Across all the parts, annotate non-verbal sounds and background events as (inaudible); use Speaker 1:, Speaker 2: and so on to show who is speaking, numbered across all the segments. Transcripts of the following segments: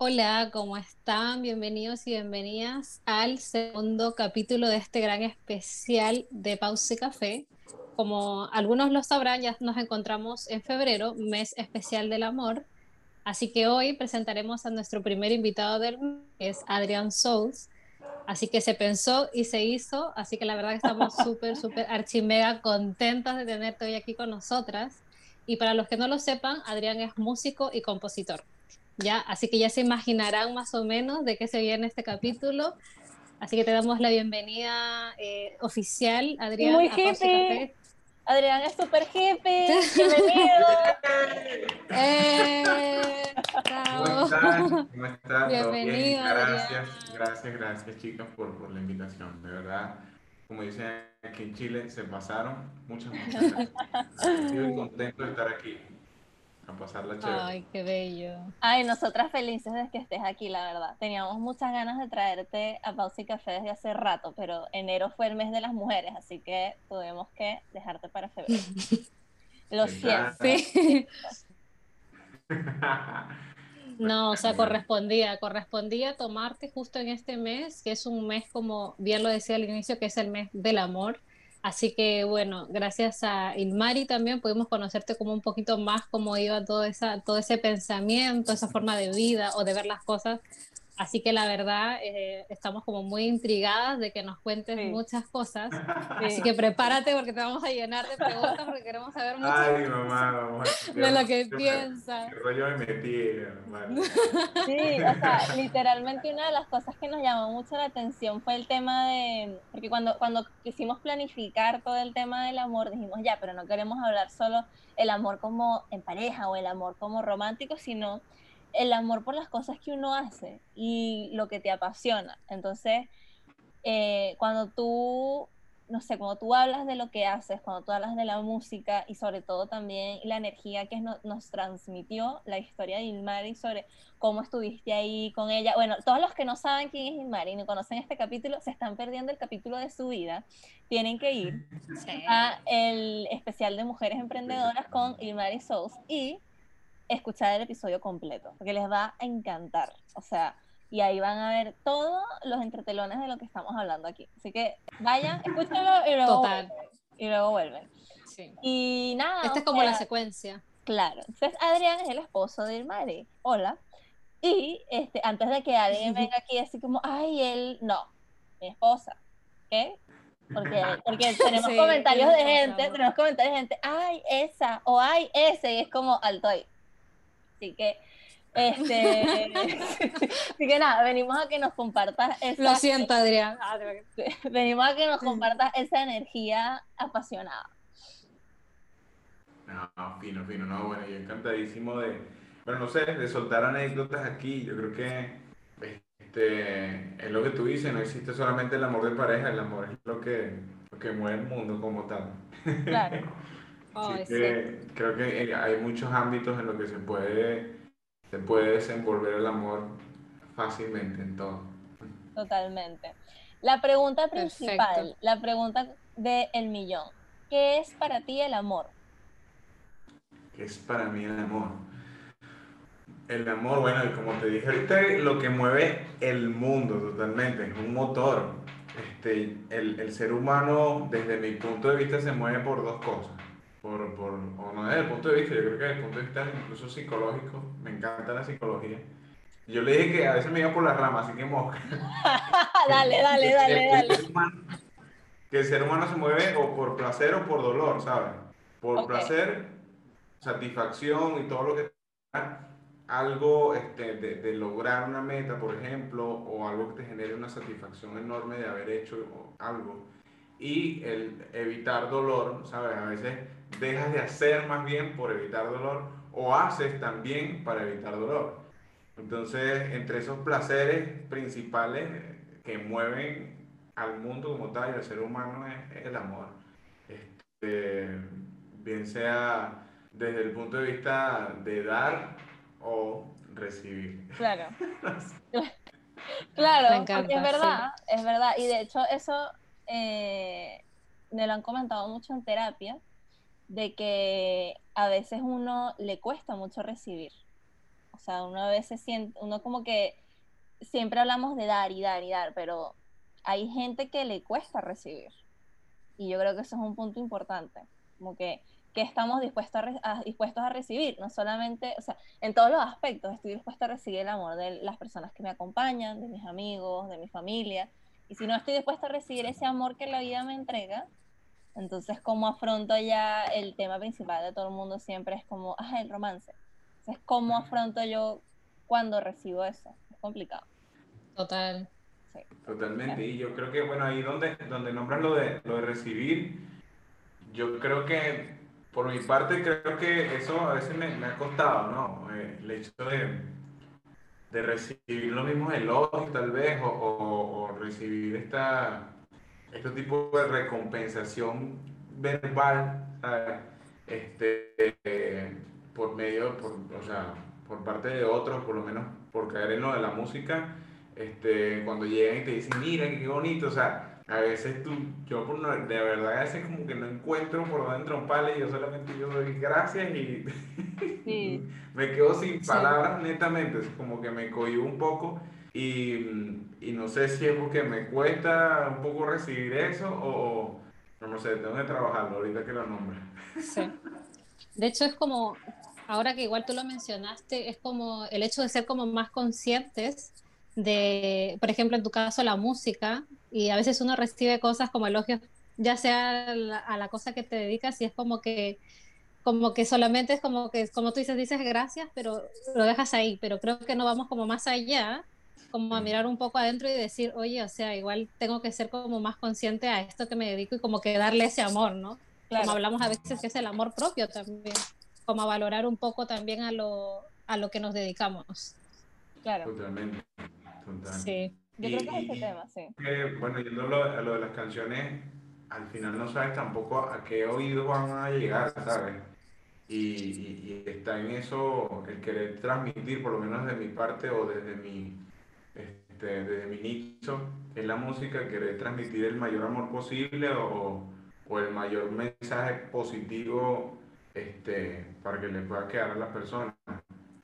Speaker 1: Hola, ¿cómo están? Bienvenidos y bienvenidas al segundo capítulo de este gran especial de Pausa y Café. Como algunos lo sabrán, ya nos encontramos en febrero, mes especial del amor. Así que hoy presentaremos a nuestro primer invitado del mes, que es Adrián Souls. Así que se pensó y se hizo. Así que la verdad que estamos (laughs) súper, súper archimega contentas de tenerte hoy aquí con nosotras. Y para los que no lo sepan, Adrián es músico y compositor. ¿Ya? Así que ya se imaginarán más o menos de qué se viene este capítulo. Así que te damos la bienvenida eh, oficial, Adrián.
Speaker 2: Muy hippie. Adrián es súper hippie. (laughs) Bienvenido.
Speaker 3: eh, ¿Cómo estás? ¿Cómo estás? Bienvenido. Gracias, gracias, gracias chicas por, por la invitación. De verdad, como dicen aquí en Chile, se pasaron. Muchas, muchas gracias. Estoy contento de estar aquí a pasarla chévere.
Speaker 1: Ay, qué bello.
Speaker 2: Ay, nosotras felices de que estés aquí, la verdad. Teníamos muchas ganas de traerte a Pausa y Café desde hace rato, pero enero fue el mes de las mujeres, así que tuvimos que dejarte para febrero. (laughs) Lo siento. Sí. (laughs)
Speaker 1: No, o sea, correspondía, correspondía tomarte justo en este mes, que es un mes, como bien lo decía al inicio, que es el mes del amor. Así que bueno, gracias a Ilmari también pudimos conocerte como un poquito más cómo iba todo, esa, todo ese pensamiento, esa forma de vida o de ver las cosas Así que la verdad, eh, estamos como muy intrigadas de que nos cuentes muchas cosas. (laughs) Así que prepárate porque te vamos a llenar de preguntas porque queremos saber mucho
Speaker 3: Ay, mamá,
Speaker 1: de lo que piensas.
Speaker 3: Qué rollo me metí, (laughs)
Speaker 2: Sí, o sea, literalmente una de las cosas que nos llamó mucho la atención fue el tema de, porque cuando, cuando quisimos planificar todo el tema del amor, dijimos, ya, pero no queremos hablar solo el amor como en pareja o el amor como romántico, sino el amor por las cosas que uno hace y lo que te apasiona. Entonces, eh, cuando tú, no sé, cuando tú hablas de lo que haces, cuando tú hablas de la música y sobre todo también la energía que nos transmitió la historia de Ilmari sobre cómo estuviste ahí con ella. Bueno, todos los que no saben quién es Ilmari y no conocen este capítulo, se están perdiendo el capítulo de su vida. Tienen que ir a el especial de mujeres emprendedoras con Ilmari Souls y escuchar el episodio completo, porque les va a encantar. O sea, y ahí van a ver todos los entretelones de lo que estamos hablando aquí. Así que vayan, (laughs) escúchenlo y luego vuelven. Y luego vuelven. Sí. Y nada.
Speaker 1: Esta es como la secuencia.
Speaker 2: Claro. Entonces, Adrián es el esposo de Ilmari. Hola. Y este, antes de que alguien venga aquí así como, ay, él, no, mi esposa. ¿Qué? Porque, porque (laughs) tenemos comentarios de gente, tenemos comentarios de gente, ay, esa, o ay, ese, y es como alto ahí. Así que, este, (laughs) así que nada, venimos a que nos compartas
Speaker 1: esa... Lo siento, Adrián.
Speaker 2: Ah, venimos a que nos compartas esa energía apasionada.
Speaker 3: No, fino, fino, no, bueno, yo encantadísimo de, bueno, no sé, de soltar anécdotas aquí, yo creo que este, es lo que tú dices, no existe solamente el amor de pareja, el amor es lo que, lo que mueve el mundo como tal.
Speaker 2: Claro. (laughs)
Speaker 3: creo que hay muchos ámbitos en los que se puede, se puede desenvolver el amor fácilmente en todo.
Speaker 2: Totalmente. La pregunta principal, la pregunta del el millón. ¿Qué es para ti el amor?
Speaker 3: ¿Qué es para mí el amor? El amor, bueno, como te dije ahorita, lo que mueve el mundo totalmente, es un motor. Este, el, el ser humano, desde mi punto de vista, se mueve por dos cosas por, por, o no desde el punto de vista, yo creo que desde el punto de vista incluso psicológico, me encanta la psicología. Yo le dije que a veces me iba por la rama, así que mosca. (laughs)
Speaker 2: dale, dale, dale, dale.
Speaker 3: que el ser humano se mueve o por placer o por dolor, ¿sabes? Por placer, satisfacción y todo lo que algo este, de, de, lograr una meta, por ejemplo, o algo que te genere una satisfacción enorme de haber hecho algo. Y el evitar dolor, ¿sabes? A veces dejas de hacer más bien por evitar dolor o haces también para evitar dolor. Entonces, entre esos placeres principales que mueven al mundo como tal y al ser humano es, el amor. Este, bien sea desde el punto de vista de dar o recibir.
Speaker 2: Claro. (laughs) claro, porque es verdad, es verdad. Y de hecho eso eh, me lo han comentado mucho en terapia, de que a veces uno le cuesta mucho recibir. O sea, uno a veces siente, uno como que siempre hablamos de dar y dar y dar, pero hay gente que le cuesta recibir. Y yo creo que eso es un punto importante, como que, que estamos dispuestos a, dispuestos a recibir, no solamente, o sea, en todos los aspectos, estoy dispuesta a recibir el amor de las personas que me acompañan, de mis amigos, de mi familia, y si no estoy dispuesta a recibir ese amor que la vida me entrega, entonces, ¿cómo afronto ya el tema principal de todo el mundo siempre es como, ah, el romance? Entonces, ¿cómo afronto yo cuando recibo eso? Es complicado.
Speaker 1: Total.
Speaker 3: Totalmente. Y yo creo que, bueno, ahí donde, donde nombras lo de, lo de recibir, yo creo que, por mi parte, creo que eso a veces me, ha costado, ¿no? Eh, el hecho de, de recibir los mismos elogios, tal vez, o, o recibir esta este tipo de recompensación verbal, Este, por medio, por, o sea, por parte de otros, por lo menos por caer en lo de la música, este, cuando llegan y te dicen, mira, qué bonito, o sea, a veces tú, yo de verdad a veces como que no encuentro por dónde tromparle y yo solamente yo doy gracias y (laughs) me quedo sin palabras netamente, es como que me cohibo un poco y, y, no sé si es porque me cuesta un poco recibir eso o no, sé, tengo que trabajarlo ahorita que lo nombres.
Speaker 1: Sí. De hecho es como, ahora que igual tú lo mencionaste, es como el hecho de ser como más conscientes de, por ejemplo, en tu caso, la música, y a veces uno recibe cosas como elogios, ya sea a la cosa que te dedicas, y es como que como que solamente es como que, como tú dices, dices gracias, pero lo dejas ahí, pero creo que no vamos como más allá como a mirar un poco adentro y decir, oye, o sea, igual tengo que ser como más consciente a esto que me dedico y como que darle ese amor, ¿no? Como hablamos a veces que es el amor propio también, como a valorar un poco también a lo, a lo que nos dedicamos.
Speaker 3: Claro. Totalmente.
Speaker 2: Sí. Yo creo que es ese tema, sí.
Speaker 3: bueno, yendo a lo de las canciones, al final no sabes tampoco a qué oído van a llegar, ¿sabes? Y, y, y, está en eso el querer transmitir, por lo menos de mi parte o desde mi, este, desde mi nicho, es la música, querer transmitir el mayor amor posible o, o el mayor mensaje positivo este, para que le pueda quedar a las personas.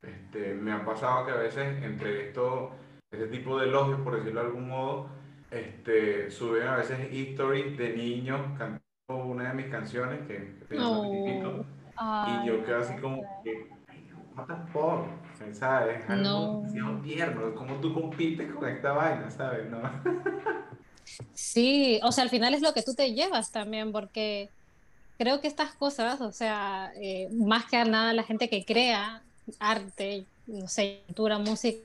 Speaker 3: Este, me ha pasado que a veces entre esto, ese tipo de elogios, por decirlo de algún modo, este, suben a veces stories de niños cantando una de mis canciones que, que y yo quedo así como que what the fuck, ¿sabes? Es algo no. tierno, ¿cómo tú compites con esta vaina, sabes? No.
Speaker 1: Sí, o sea, al final es lo que tú te llevas también, porque creo que estas cosas, o sea, eh, más que nada la gente que crea arte, no sé, cultura, música,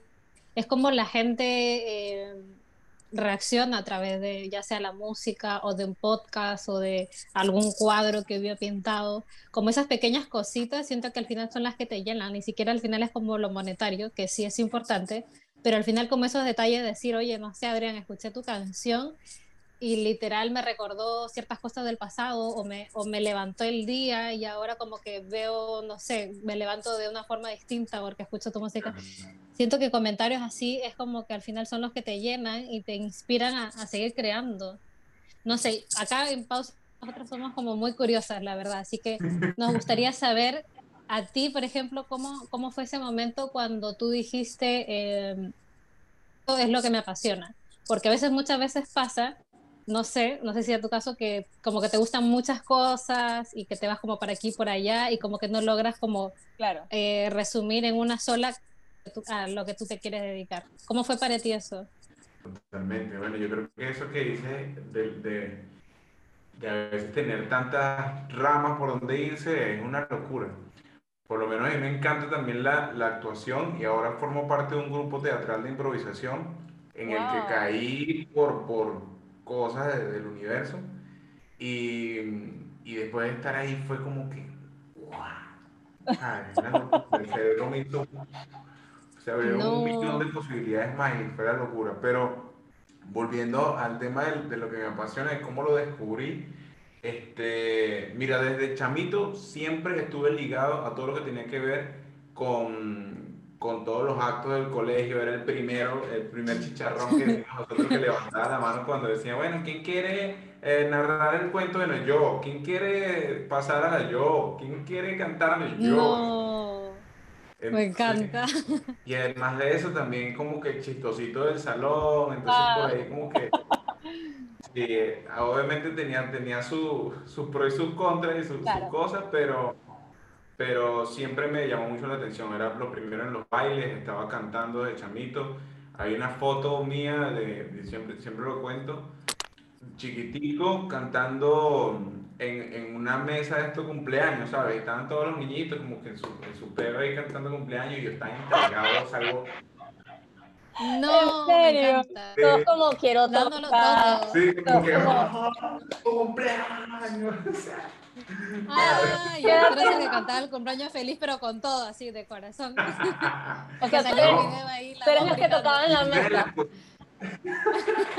Speaker 1: es como la gente eh, reacciona a través de ya sea la música o de un podcast o de algún cuadro que vio pintado, como esas pequeñas cositas, siento que al final son las que te llenan, ni siquiera al final es como lo monetario, que sí es importante, pero al final como esos detalles de decir, oye, no sé, Adrián, escuché tu canción y literal me recordó ciertas cosas del pasado o me, o me levantó el día y ahora como que veo, no sé, me levanto de una forma distinta porque escucho tu música. Siento que comentarios así es como que al final son los que te llenan y te inspiran a, a seguir creando. No sé, acá en Pausa nosotros somos como muy curiosas, la verdad, así que nos gustaría saber a ti, por ejemplo, cómo, cómo fue ese momento cuando tú dijiste, eh, es lo que me apasiona, porque a veces, muchas veces pasa no sé, no sé si es tu caso que como que te gustan muchas cosas y que te vas como para aquí por allá y como que no logras como
Speaker 2: claro.
Speaker 1: Eh, resumir en una sola a lo que tú te quieres dedicar. ¿Cómo fue para ti eso?
Speaker 3: Totalmente, bueno, yo creo que eso que dices de, de, de a veces tener tantas ramas por donde irse es una locura. Por lo menos a mí me encanta también la, la actuación y ahora formo parte de un grupo teatral de improvisación en el que caí por, por, cosas del universo. Y, y, después de estar ahí fue como que, wow, el cerebro me hizo, se abrieron un millón de posibilidades más y fue la locura. Pero volviendo al tema de, de lo que me apasiona, de cómo lo descubrí, este, mira, desde chamito siempre estuve ligado a todo lo que tenía que ver con con todos los actos del colegio, era el primero, el primer chicharrón que (laughs) nosotros que levantaba la mano cuando decía, bueno, ¿quién quiere eh, narrar el cuento de no yo? ¿Quién quiere pasar a la yo? ¿Quién quiere cantar a yo?
Speaker 1: Me encanta. (laughs)
Speaker 3: Y además de eso, también como que chistosito del salón, entonces por ahí como que... obviamente tenía, tenía sus su pros y sus contras y sus, cosas, pero, pero siempre me llamó mucho la atención. Era lo primero en los bailes, estaba cantando de chamito. Hay una foto mía, de, siempre, siempre lo cuento, chiquitico, cantando en, en, una mesa de estos cumpleaños, ¿sabes? Estaban todos los niñitos como que en su, en su perro ahí cantando cumpleaños y yo estaba entregado, salgo...
Speaker 1: No, ¿En serio?
Speaker 2: Todos como quiero tocar.
Speaker 3: Sí, como que oh, cumpleaños.
Speaker 1: Ah, yo creo que cantaba el cumpleaños feliz, pero con todo, así de corazón. (laughs)
Speaker 2: o sea, tú eres los que tocaban la mesa.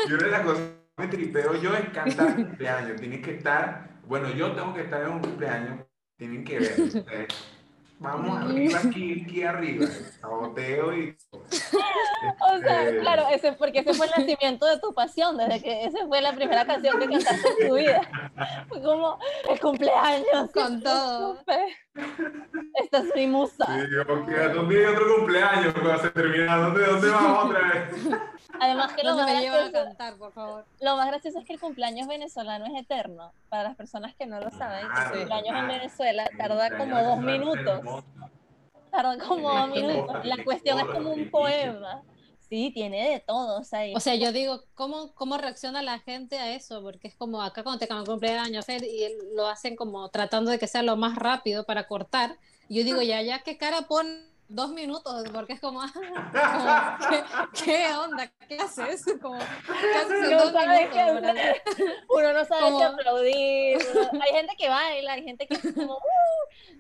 Speaker 3: Yo una de las cosas que me tripeo yo es cantar cumpleaños. Tienes que estar bueno, yo tengo que estar en un cumpleaños, tienen que ver. Vamos arriba, aquí, aquí arriba, saboteo y... (laughs)
Speaker 2: O sea, este, claro, ese, porque ese fue el nacimiento de tu pasión, desde que esa fue la primera canción que cantaste en tu vida. (laughs) Fue como el cumpleaños.
Speaker 1: Con (laughs) todo.
Speaker 2: Esta es mi musa.
Speaker 3: Sí, yo, ¿dónde hay otro cumpleaños cuando se termina? ¿Dónde, dónde vamos otra vez?
Speaker 2: Además que lo más,
Speaker 1: gracioso, cantar, por favor?
Speaker 2: lo más gracioso es que el cumpleaños venezolano es eterno. Para las personas que no lo saben, el cumpleaños en Venezuela tarda como dos minutos. Tarda como dos minutos. La cuestión es como un poema. Sí, tiene de todo. O sea,
Speaker 1: o sea yo digo, ¿cómo, ¿cómo reacciona la gente a eso? Porque es como acá cuando te acaban cumpleaños y lo hacen como tratando de que sea lo más rápido para cortar. Yo digo, ya, ya, ¿qué cara pone dos minutos, porque es como, ¿qué, onda? ¿Qué haces? Como, ¿qué haces
Speaker 2: no minutos, Uno no sabe qué aplaudir. Hay gente que baila, hay gente que es como, uh".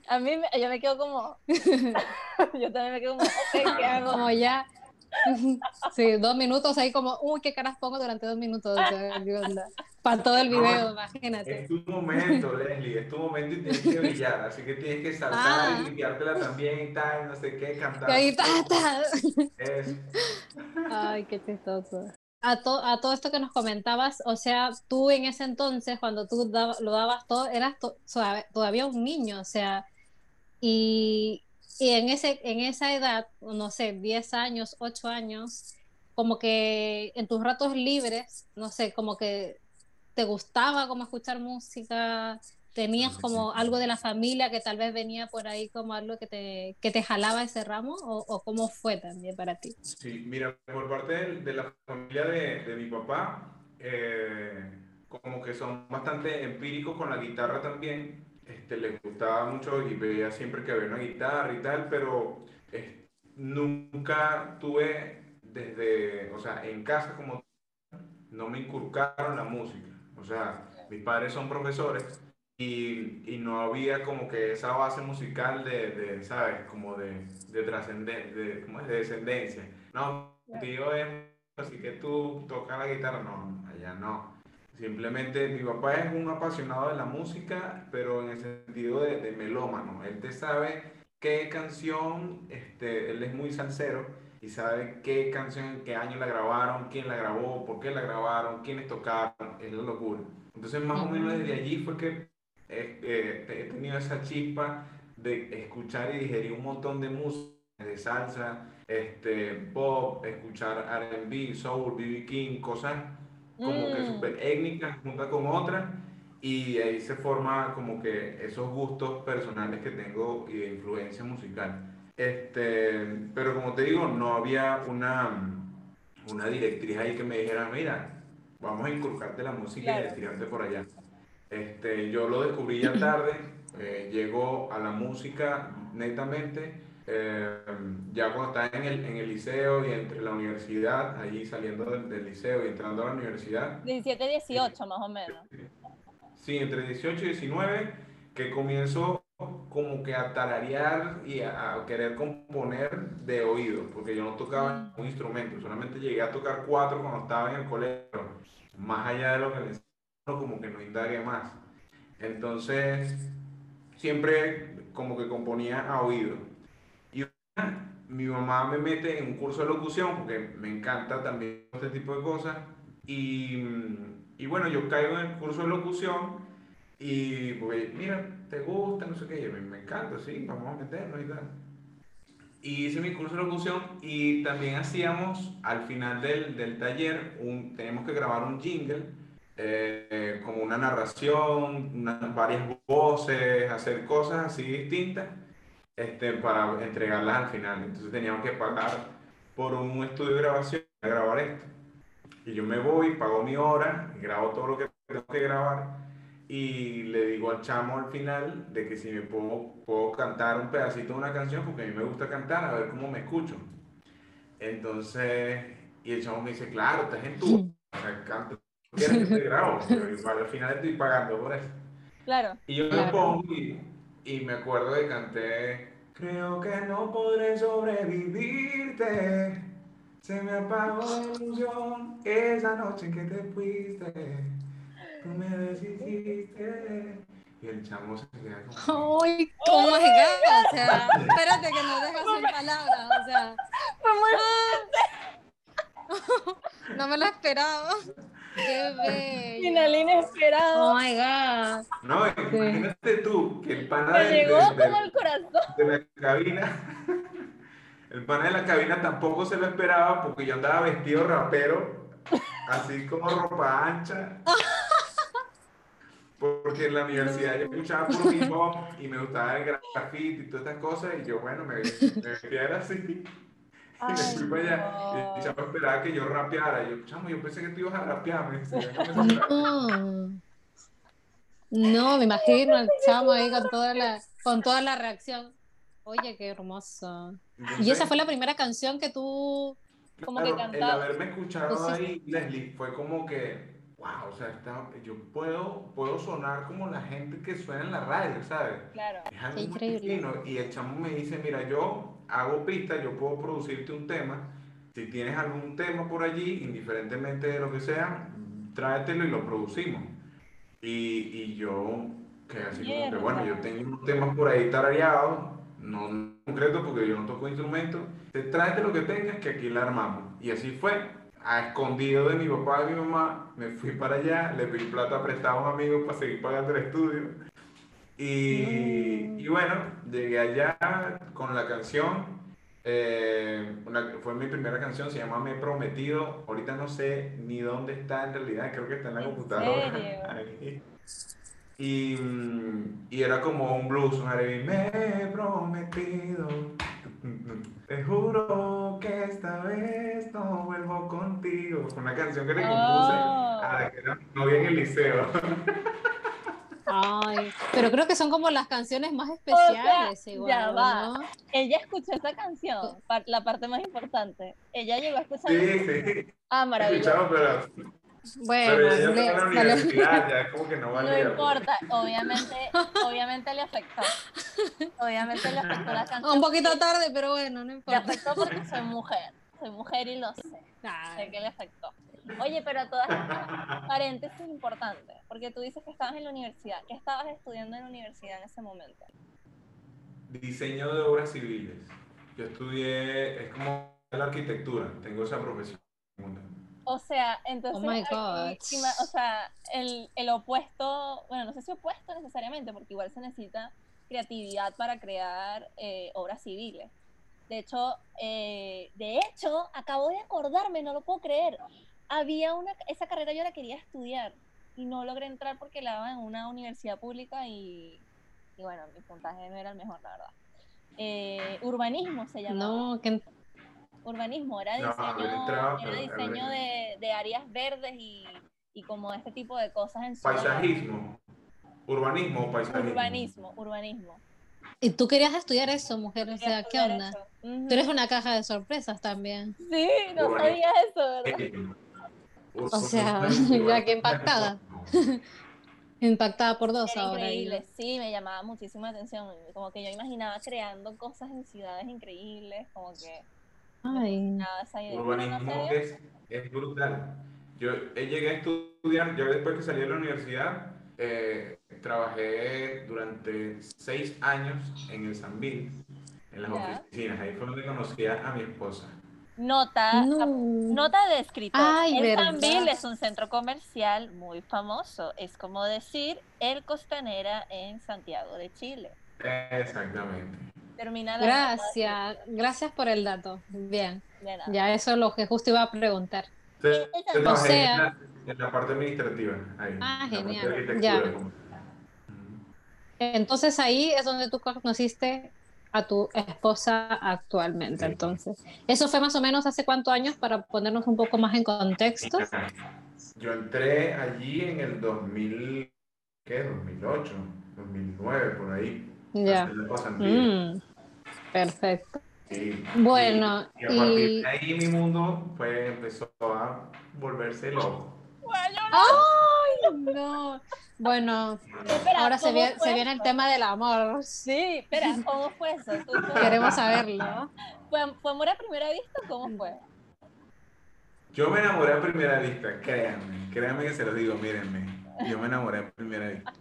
Speaker 2: a mí yo me quedo como, (laughs) yo también me quedo como, ¿qué (laughs) hago?
Speaker 1: Como ya, (laughs) Sí, dos minutos ahí como, uy, qué caras pongo durante dos minutos. Para todo el video, imagínate.
Speaker 3: Es tu momento, Leslie, es tu momento y tienes que brillar, así que tienes que saltar y ah. limpiártela también y tal, no sé qué, cantar.
Speaker 1: Y ahí está, Ay, qué chistoso. A, a todo esto que nos comentabas, o sea, tú en ese entonces, cuando tú lo dabas todo, eras todavía un niño, o sea, y, y en, ese, en esa edad, no sé, 10 años, 8 años, como que en tus ratos libres, no sé, como que te gustaba como escuchar música, tenías como algo de la familia que tal vez venía por ahí como algo que te, que te jalaba ese ramo o, cómo fue también para ti?
Speaker 3: Sí, mira, por parte de, la familia de, de mi papá, eh, como que son bastante empíricos con la guitarra también este, le gustaba mucho y veía siempre que había una guitarra y tal, pero nunca tuve desde, o sea, en casa como no me inculcaron la música. O sea, mis padres son profesores y, y no había como que esa base musical de, de ¿sabes? Como de, de trascendencia, de, ¿cómo es? de descendencia. No, tío es así que tú tocas la guitarra, no, allá no. Simplemente mi papá es un apasionado de la música, pero en el sentido de, de melómano. Él te sabe qué canción, este, él es muy salsero y sabe qué canción, en qué año la grabaron, quién la grabó, por qué la grabaron, quiénes tocaron, es la locura. Entonces más o menos desde allí fue que eh, he tenido esa chispa de escuchar y digerir un montón de música, de salsa, este, pop, escuchar R&B, soul, B.B. King, cosas como que mm. súper étnicas junta con otras y ahí se forma como que esos gustos personales que tengo y de influencia musical. Este, pero como te digo, no había una, una directriz ahí que me dijera, mira, vamos a inculcarte la música y tirarte por allá. Este, yo lo descubrí ya (clears throat) tarde, eh, llego a la música netamente eh, ya cuando estaba en el, en el liceo y entre la universidad, allí saliendo del, liceo y entrando a la universidad.
Speaker 2: 17, 18 más o menos.
Speaker 3: Sí, entre 18 y 19, que comienzo como que a tararear y a, querer componer de oído, porque yo no tocaba un instrumento, solamente llegué a tocar cuatro cuando estaba en el colegio, más allá de lo que me como que no indagué más. Entonces, siempre como que componía a oído mi mamá me mete en un curso de locución porque me encanta también este tipo de cosas. Y, y bueno, yo caigo en el curso de locución y pues, mira, te gusta, no sé qué, me, me encanta, sí, vamos a meternos y tal. y hice mi curso de locución y también hacíamos al final del, del taller, un, teníamos que grabar un jingle, eh, como una narración, varias voces, hacer cosas así distintas este, para entregarlas al final. Entonces teníamos que pagar por un estudio de grabación para grabar esto. Y yo me voy, pago mi hora, grabo todo lo que tengo que grabar y le digo al chamo al final de que si me puedo, puedo cantar un pedacito de una canción porque a mí me gusta cantar, a ver cómo me escucho. Entonces, y el chamo me dice, claro, estás en tu... O sea, canta, quieres que te grabo, pero igual al final estoy pagando por eso.
Speaker 2: Claro.
Speaker 3: Y yo me pongo y, y me acuerdo de canté, creo que no podré sobrevivirte. Se me apagó la ilusión esa noche en que te fuiste tú me deshiciste. Y el chamo se queda como. ¡Ay,
Speaker 1: cómo es O sea, espérate que no dejas sin palabras. O sea. (laughs) no me lo esperaba. Qué bello.
Speaker 2: Final inesperado.
Speaker 1: Oh my God.
Speaker 3: No, imagínate tú que el pana
Speaker 2: me llegó como el corazón.
Speaker 3: de la cabina. (laughs) El pana de la cabina tampoco se lo esperaba porque yo andaba vestido rapero, así como ropa ancha (laughs) porque en la universidad yo escuchaba por hip hop y me gustaba el graffiti y todas estas cosas y yo, bueno, me, me era así (laughs) y me fui para allá y el chamo esperaba que yo rapeara y yo, chamo, yo pensé que tú ibas a rapear, me
Speaker 1: no. no, me imagino al chamo ahí con toda la, con toda la reacción. Oye, qué hermoso. y esa fue la primera canción que tú como que cantaste.
Speaker 3: El haberme escuchado ahí, Leslie, fue como que wow, o sea, yo puedo, puedo sonar como la gente que suena en la radio, ¿sabes?
Speaker 2: Claro.
Speaker 3: Es algo increíble. Y el chamo me dice, mira, yo hago pistas, yo puedo producirte un tema. Si tienes algún tema por allí, indiferentemente de lo que sea, tráetelo y lo producimos. Y, y yo, que así como que, bueno, yo tengo unos temas por ahí tarareados, no en concreto porque yo no toco instrumentos, tráete lo que tengas que aquí la armamos. Y así fue a escondido de mi papá y mi mamá, me fui para allá, le pedí plata prestada a un amigo para seguir pagando el estudio. Y, y bueno, llegué allá con la canción. Eh, fue mi primera canción, se llama Me he prometido. Ahorita no sé ni dónde está en realidad, creo que está en la computadora. (laughs) Y, y, era como un blues, un Me he prometido te juro que esta vez no vuelvo contigo. Fue una canción que le compuse a ah. la que era novia en el liceo.
Speaker 1: Ay, pero creo que son como las canciones más especiales, igual,
Speaker 2: ya va. Ella escuchó esa canción, la parte más importante. Ella llegó a escuchar. Sí,
Speaker 3: sí.
Speaker 2: Ah, maravilloso. pero
Speaker 1: bueno,
Speaker 3: pero ya la universidad, ya es como que no valía.
Speaker 2: No importa, obviamente, obviamente le afectó. Obviamente le afectó la canción.
Speaker 1: Un poquito tarde, pero bueno, no importa.
Speaker 2: Le afectó porque soy mujer, soy mujer y lo sé. Sé que le afectó. Oye, pero todas estas paréntesis importante, porque tú dices que estabas en la universidad. ¿Qué estabas estudiando en la universidad en ese momento?
Speaker 3: Diseño de obras civiles. Yo estudié, es como la arquitectura, tengo esa profesión.
Speaker 2: O sea, entonces,
Speaker 1: oh
Speaker 2: o sea, el, el, opuesto, bueno, no sé si opuesto necesariamente, porque igual se necesita creatividad para crear eh, obras civiles. De hecho, eh, de hecho, acabo de acordarme, no lo puedo creer. Había una, esa carrera yo la quería estudiar y no logré entrar porque la daba en una universidad pública y, y bueno, mi puntaje no era el mejor, la verdad. Eh, urbanismo se llama.
Speaker 1: No, que
Speaker 2: urbanismo, era diseño, era diseño de, de, áreas verdes y, y, como este tipo de cosas en
Speaker 3: Paisajismo. Urbanismo o paisajismo.
Speaker 2: Urbanismo, urbanismo.
Speaker 1: Y tú querías estudiar eso, mujer, o sea, ¿qué onda? Tú eres una caja de sorpresas también.
Speaker 2: Sí, no sabía eso, ¿verdad?
Speaker 1: O sea, ya que impactada. (laughs) impactada por dos
Speaker 2: Era
Speaker 1: ahora.
Speaker 2: Increíble, sí, me llamaba muchísima atención. Como que yo imaginaba creando cosas en ciudades increíbles, como que
Speaker 1: Ay.
Speaker 3: Urbanismo es, es, brutal. Yo llegué a estudiar, yo después que salí de la universidad, eh, trabajé durante seis años en el Sanville, en las oficinas. Ahí fue donde conocí a mi esposa.
Speaker 2: Nota, nota de escritor. el Sanville es un centro comercial muy famoso. Es como decir el Costanera en Santiago de Chile.
Speaker 3: Exactamente.
Speaker 2: Termina la
Speaker 1: Gracias, gracias por el dato. Bien. Ya eso es lo que justo iba a preguntar.
Speaker 3: o sea, en la, parte administrativa. Ahí,
Speaker 1: ah, genial. Ya. Entonces ahí es donde tú conociste a tu esposa actualmente. Entonces, ¿eso fue más o menos hace cuántos años para ponernos un poco más en contexto?
Speaker 3: Yo entré allí en el 2000, ¿qué? 2008, 2009, por ahí.
Speaker 1: Ya. Mm, perfecto. Bueno,
Speaker 3: y, a partir de ahí mi mundo pues empezó a volverse loco.
Speaker 1: ¡Ay, no! Bueno, ahora se, viene, se viene el tema del amor.
Speaker 2: Sí, espera, ¿cómo fue eso?
Speaker 1: Queremos saberlo.
Speaker 2: ¿Fue, amor a primera vista o cómo fue?
Speaker 3: Yo me enamoré a primera vista, créanme, créanme que se lo digo, mírenme. Yo me enamoré a primera vista.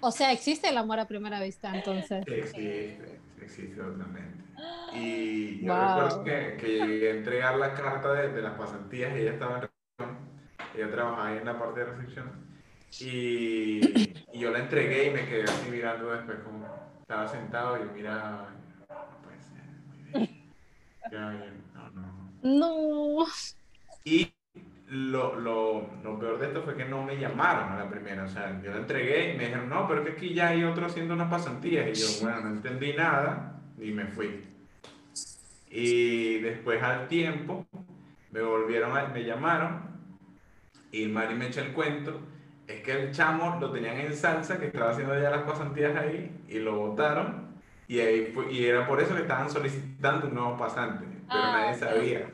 Speaker 1: O sea, existe el amor a primera vista, entonces.
Speaker 3: Existe, existe totalmente. (gasps) Y yo recuerdo que, que, llegué a entregar la carta de, de las pasantías y ella estaba en recepción. Ella trabajaba ahí en la parte de recepción y, y, yo la entregué y me quedé así mirando después como estaba sentado y miraba, no puede ser, muy bien. no,
Speaker 1: no. No.
Speaker 3: Y lo, lo, lo, peor de esto fue que no me llamaron a la primera. O sea, yo la entregué y me dijeron, no, pero es que aquí ya hay otro haciendo unas pasantías. Y yo, bueno, no entendí nada y me fui. Y después al tiempo me volvieron, a, me llamaron y Mari me echa el cuento es que el chamo lo tenían en salsa, que estaba haciendo ya las pasantías ahí, y lo votaron, y, ahí y era por eso que estaban solicitando un nuevo pasante, pero ah, nadie sabía.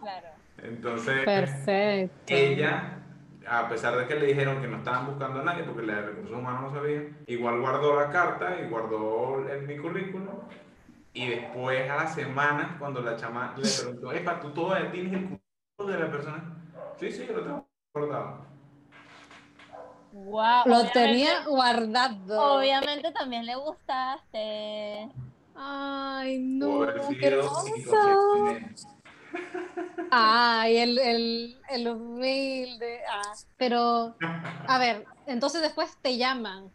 Speaker 2: Claro.
Speaker 3: Entonces,
Speaker 1: Perfecto.
Speaker 3: ella, a pesar de que le dijeron que no estaban buscando a nadie, porque la de recursos humanos no sabía, igual guardó la carta y guardó el, mi currículum, y después a la semana, cuando la chama le preguntó, Epa, ¿tú todavía tienes el currículum de la persona? Sí, sí, yo lo tengo guardado.
Speaker 1: Lo tenía guardado.
Speaker 2: Obviamente también le gustaste.
Speaker 1: Ay, no, qué hermoso. Ay, el, el, el humilde. Ah, pero, a ver, entonces después te llaman.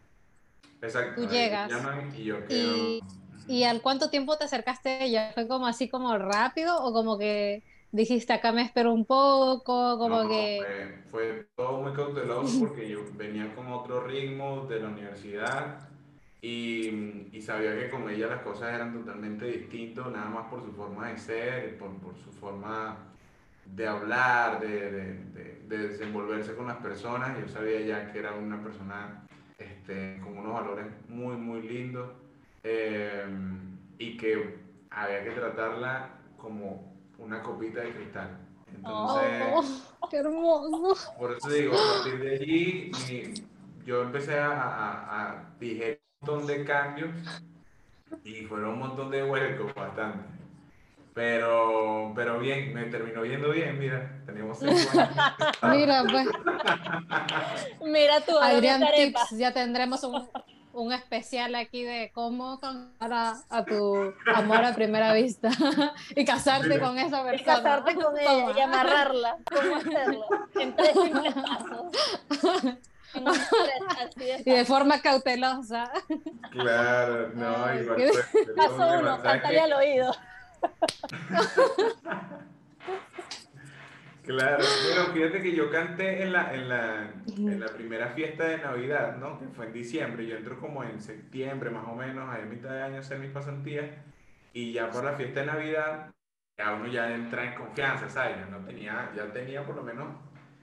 Speaker 3: Exacto.
Speaker 1: Tú llegas.
Speaker 3: y yo
Speaker 1: Y, ¿Y al cuánto tiempo te acercaste a ella? ¿Fue como así como rápido o como que dijiste acá me espero un poco, como
Speaker 3: que... Fue, todo muy cauteloso porque yo venía con otro ritmo de la universidad y, y, sabía que con ella las cosas eran totalmente distintas, nada más por su forma de ser, por, por su forma de hablar, de, de, de, desenvolverse con las personas. Yo sabía ya que era una persona este, con unos valores muy, muy lindos eh, y que había que tratarla como una copita de cristal. Entonces,
Speaker 1: oh, qué hermoso.
Speaker 3: Por eso digo, a partir de allí yo empecé a, a, a digerir un montón de cambios y fueron un montón de huecos bastante. Pero, pero bien, me terminó yendo bien, mira, teníamos (laughs)
Speaker 1: Mira, pues.
Speaker 2: Mira tú,
Speaker 1: Adrián Tips, ya tendremos un, un especial aquí de cómo contar a, tu amor a primera vista (laughs) y casarte con esa persona.
Speaker 2: Y casarte con ella y amarrarla. ¿Cómo hacerlo? En tres pasos.
Speaker 1: y de forma cautelosa.
Speaker 3: Claro, no, igual. (laughs)
Speaker 2: Paso uno, cántale al oído.
Speaker 3: Claro, pero fíjate que yo canté en la, en la, en la primera fiesta de Navidad, ¿no? Que fue en diciembre. Yo entro como en septiembre, más o menos, a mitad de año hacer mis pasantías. Y ya por la fiesta de Navidad, ya uno ya entra en confianza, ¿sabes? No tenía, ya tenía por lo menos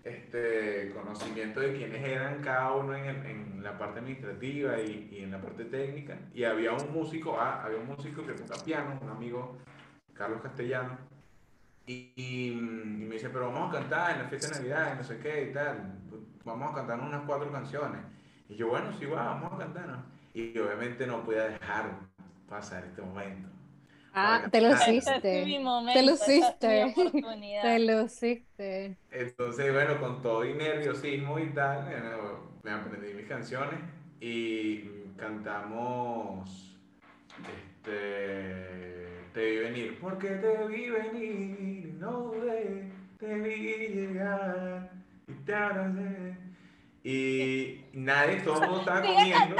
Speaker 3: este conocimiento de quiénes eran cada uno en, en la parte administrativa y, y, en la parte técnica. Y había un músico, ah, había un músico que toca piano, un amigo, Carlos Castellano y, me dice, pero vamos a cantar en la fiesta de Navidad, y no sé qué y tal. Vamos a cantar unas cuatro canciones. Y yo, bueno, sí, va, vamos a cantar. Y obviamente no podía dejar pasar este momento.
Speaker 1: Ah, te lo hiciste. te lo hiciste. (laughs) Te lo hiciste.
Speaker 3: Entonces, bueno, con todo y nerviosismo y tal, me aprendí mis canciones y cantamos este te vi venir, porque te vi venir, no dudé, te vi llegar y te abracé. Y nadie, todo el mundo estaba comiendo.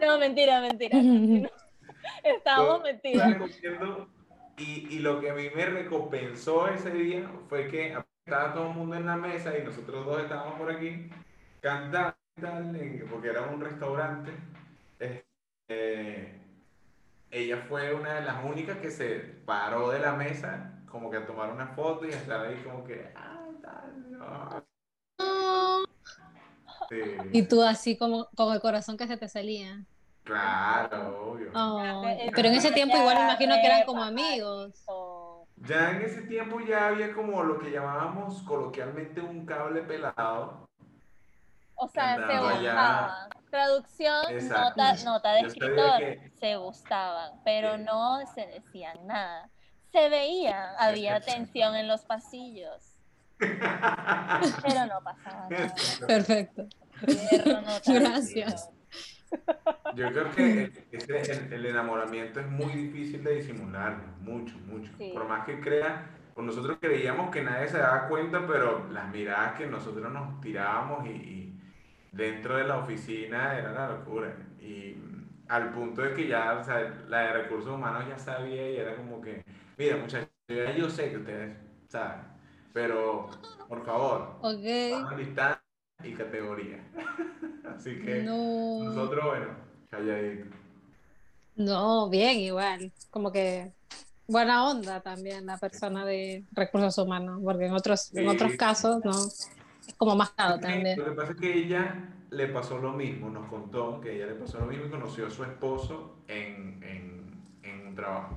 Speaker 2: No, mentira, mentira. (laughs) Estábamos mentiras.
Speaker 3: Y, y lo que a mí me recompensó ese día fue que estaba todo el mundo en la mesa y nosotros dos estábamos por aquí cantando, porque era un restaurante. Este, ella fue una de las únicas que se paró de la mesa como que a tomar una foto y a estar ahí como que,
Speaker 1: Y tú así como con el corazón que se te salía.
Speaker 3: Claro, obvio.
Speaker 1: pero en ese tiempo igual me imagino que eran como amigos.
Speaker 3: Ya en ese tiempo ya había como lo que llamábamos coloquialmente un cable pelado.
Speaker 2: O sea, se gustaban. Traducción, nota, nota de escritor, se gustaban, pero no se decían nada. Se veía, había tensión en los pasillos. (laughs) pero no pasaba nada.
Speaker 1: Perfecto. Gracias.
Speaker 3: Yo creo que el, enamoramiento es muy difícil de disimular, mucho, mucho. Por más que crea, pues nosotros creíamos que nadie se daba cuenta, pero las miradas que nosotros nos tirábamos y, dentro de la oficina era la locura. Y al punto de que ya, o sea, la de recursos humanos ya sabía y era como que, mira muchachos, yo sé que ustedes saben, pero por favor,
Speaker 1: okay.
Speaker 3: distancia y categoría. (laughs) Así que nosotros, bueno, calladito.
Speaker 1: No, bien, igual. Como que buena onda también la persona de recursos humanos, porque en otros, en otros casos, ¿no? Es como más caro también.
Speaker 3: Lo que pasa es que ella le pasó lo mismo, nos contó que ella le pasó lo mismo y conoció a su esposo en, en, en un trabajo.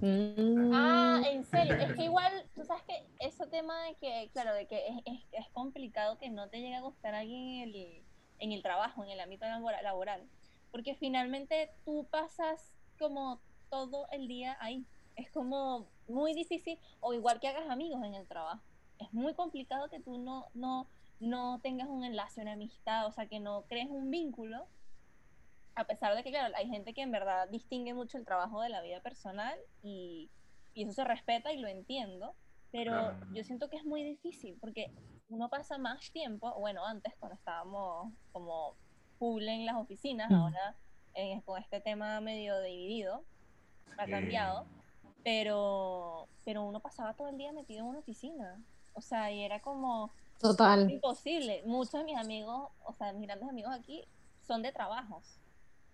Speaker 2: Mm. Ah, en serio, es que igual, tú sabes que ese tema de que, claro, de que es, es, complicado que no te llegue a gustar alguien en el, en el trabajo, en el ámbito laboral, porque finalmente tú pasas como todo el día ahí. Es como muy difícil, o igual que hagas amigos en el trabajo. Es muy complicado que tú no, no, no tengas un enlace, una amistad, o sea, que no crees un vínculo a pesar de que, claro, hay gente que en verdad distingue mucho el trabajo de la vida personal y, y eso se respeta y lo entiendo, pero yo siento que es muy difícil porque uno pasa más tiempo, bueno, antes cuando estábamos como full en las oficinas, ahora en, con este tema medio dividido, ha cambiado, pero, pero uno pasaba todo el día metido en una oficina, o sea, y era como...
Speaker 1: Total.
Speaker 2: Imposible. Muchos de mis amigos, o sea, mis grandes amigos aquí, son de trabajos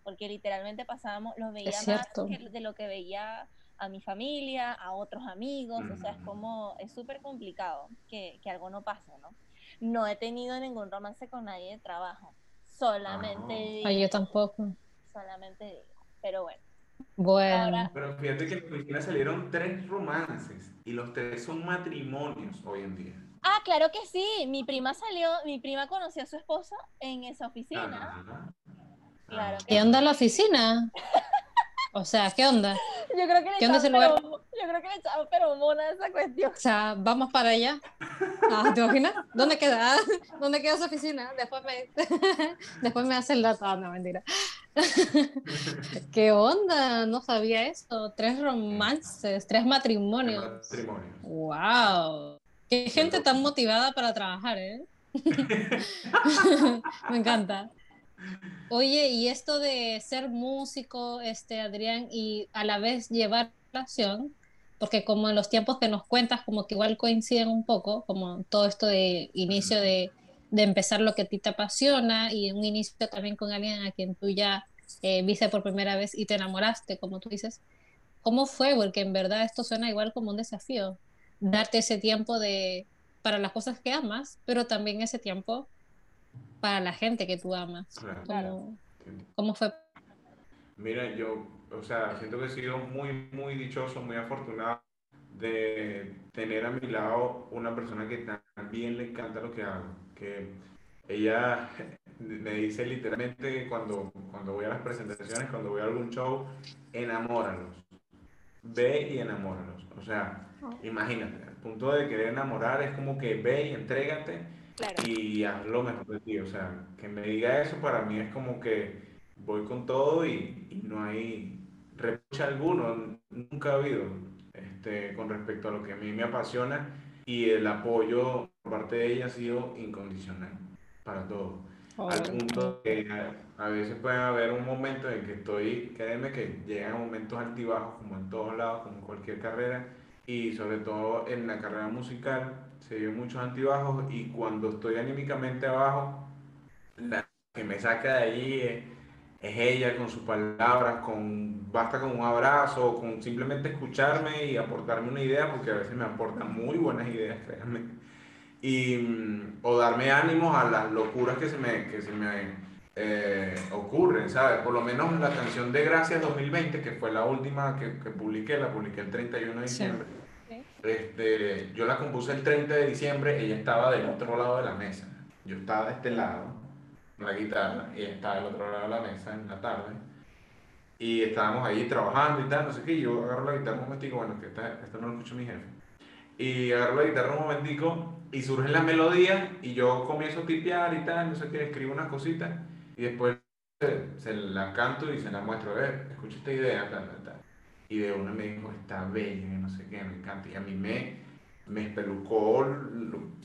Speaker 2: porque literalmente pasábamos, los veía más de lo que veía a mi familia, a otros amigos, o sea, es como, es súper complicado que, que, algo no pase, ¿no? No he tenido ningún romance con nadie de trabajo, solamente...
Speaker 1: Ah, yo tampoco.
Speaker 2: Solamente digo, pero bueno.
Speaker 1: Bueno.
Speaker 3: pero fíjate que en la oficina salieron tres romances y los tres son matrimonios hoy en día.
Speaker 2: Ah, claro que sí. Mi prima salió, mi prima conoció a su esposa en esa oficina.
Speaker 1: ¿Qué onda la oficina? (laughs) O sea, ¿qué onda? (laughs)
Speaker 2: Yo creo que le ¿Qué onda ese lugar? Yo creo que le echamos feromona a esa cuestión.
Speaker 1: O sea, vamos para allá. Ah, ¿Te imaginas? ¿Dónde queda? (laughs) ¿Dónde queda esa oficina? Después me, (laughs) después me hace el dato. Ah, no, mentira. ¿Qué onda? No sabía eso. Tres romances, tres matrimonios.
Speaker 3: matrimonios.
Speaker 1: ¡Wow! Qué gente tan motivada para trabajar, ¿eh? me encanta. Oye, y esto de ser músico, este Adrián, y a la vez llevar relación, porque como en los tiempos que nos cuentas, como que igual coinciden un poco, como todo esto de inicio de, de empezar lo que a ti te apasiona y un inicio también con alguien a quien tú ya eh, viste por primera vez y te enamoraste, como tú dices. ¿Cómo fue? Porque en verdad esto suena igual como un desafío, darte ese tiempo de para las cosas que amas, pero también ese tiempo para la gente que tú amas. Claro. ¿Cómo, fue?
Speaker 3: Mira, yo, o sea, siento que he sido muy, muy dichoso, muy afortunado de tener a mi lado una persona que también le encanta lo que hago, que ella (laughs) me dice literalmente cuando, cuando voy a las presentaciones, cuando voy a algún show, enamóralos, ve y enamóralos. O sea, oh. imagínate, al punto de querer enamorar es como que ve y entrégate y haz lo mejor de ti. O sea, que me diga eso para mí es como que voy con todo y, no hay reproche alguno, nunca ha habido este, con respecto a lo que a mí me apasiona y el apoyo por parte de ella ha sido incondicional para todo. al punto que a, veces puede haber un momento en que estoy, créeme que llegan momentos altibajos como en todos lados, como en cualquier carrera, y sobre todo en la carrera musical se viven muchos altibajos y cuando estoy anímicamente abajo, la que me saca de allí es, ella con sus palabras, con basta con un abrazo, con simplemente escucharme y aportarme una idea, porque a veces me aportan muy buenas ideas, créanme y, mm, o darme ánimos a las locuras que se me, que se me eh, ocurren, ¿sabes? Por lo menos la canción de Gracias 2020, que fue la última que, que publiqué, la publiqué el 31 de diciembre. Este, yo la compuse el 30 de diciembre, ella estaba del otro lado de la mesa. Yo estaba de este lado, la guitarra, ella estaba del otro lado de la mesa en la tarde. Y estábamos ahí trabajando y tal, no sé qué. Yo agarro la guitarra un momentico, bueno, que esto no lo escucho mi jefe. Y agarro la guitarra un momentico y surgen las melodías y yo comienzo a tipear y tal, no sé qué, escribo unas cositas y después se, la canto y se la muestro, a ver, escucha esta idea, tal, tal. Y de una me dijo, está bella, no sé qué, me encanta. Y a mí me, me espelucó,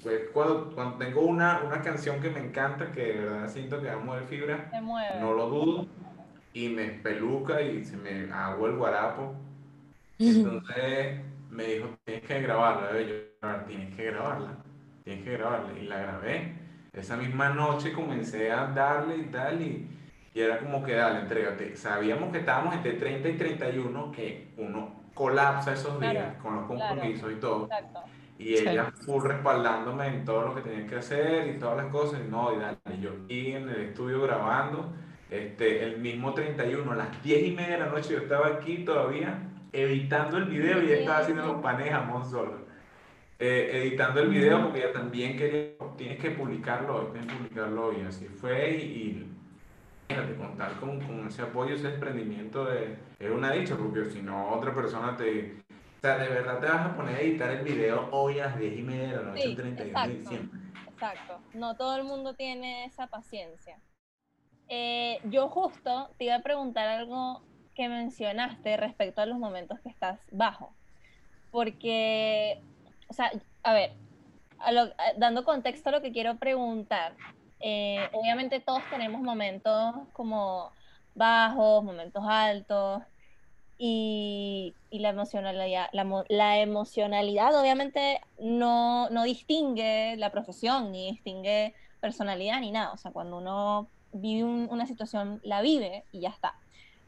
Speaker 3: pues, cuando, cuando tengo una, una canción que me encanta, que de verdad siento que va a mover fibra, no lo dudo, y me espeluca y se me hago el guarapo. Entonces me dijo, tienes que grabarla, yo, tienes que grabarla tienes que grabarla. Y la grabé. Esa misma noche comencé a darle y tal, y, era como que dale, entrégate. Sabíamos que estábamos entre 30 y 31, que uno colapsa esos días con los compromisos y todo. Y ella full respaldándome en todo lo que tenía que hacer y todas las cosas. Y no, y dale, yo y en el estudio grabando. Este, el mismo 31, a las 10 y media de la noche, yo estaba aquí todavía editando el video y ella estaba haciendo los panes jamón solo. Eh, editando el video porque ella también quería, tienes que publicarlo hoy, tienes que publicarlo hoy. Así fue y, y contar con, con, ese apoyo, ese emprendimiento de, es una dicha, porque si no otra persona te... O sea, de verdad te vas a poner a editar el video hoy a las 10 y media de la noche, el 31 de diciembre.
Speaker 2: Exacto, no todo el mundo tiene esa paciencia. Eh, yo justo te iba a preguntar algo que mencionaste respecto a los momentos que estás bajo, porque o sea, a ver, dando contexto a lo que quiero preguntar, eh, obviamente todos tenemos momentos como bajos, momentos altos, y, la emocionalidad, la, emocionalidad obviamente no, no, distingue la profesión, ni distingue personalidad, ni nada. O sea, cuando uno vive una situación, la vive y ya está.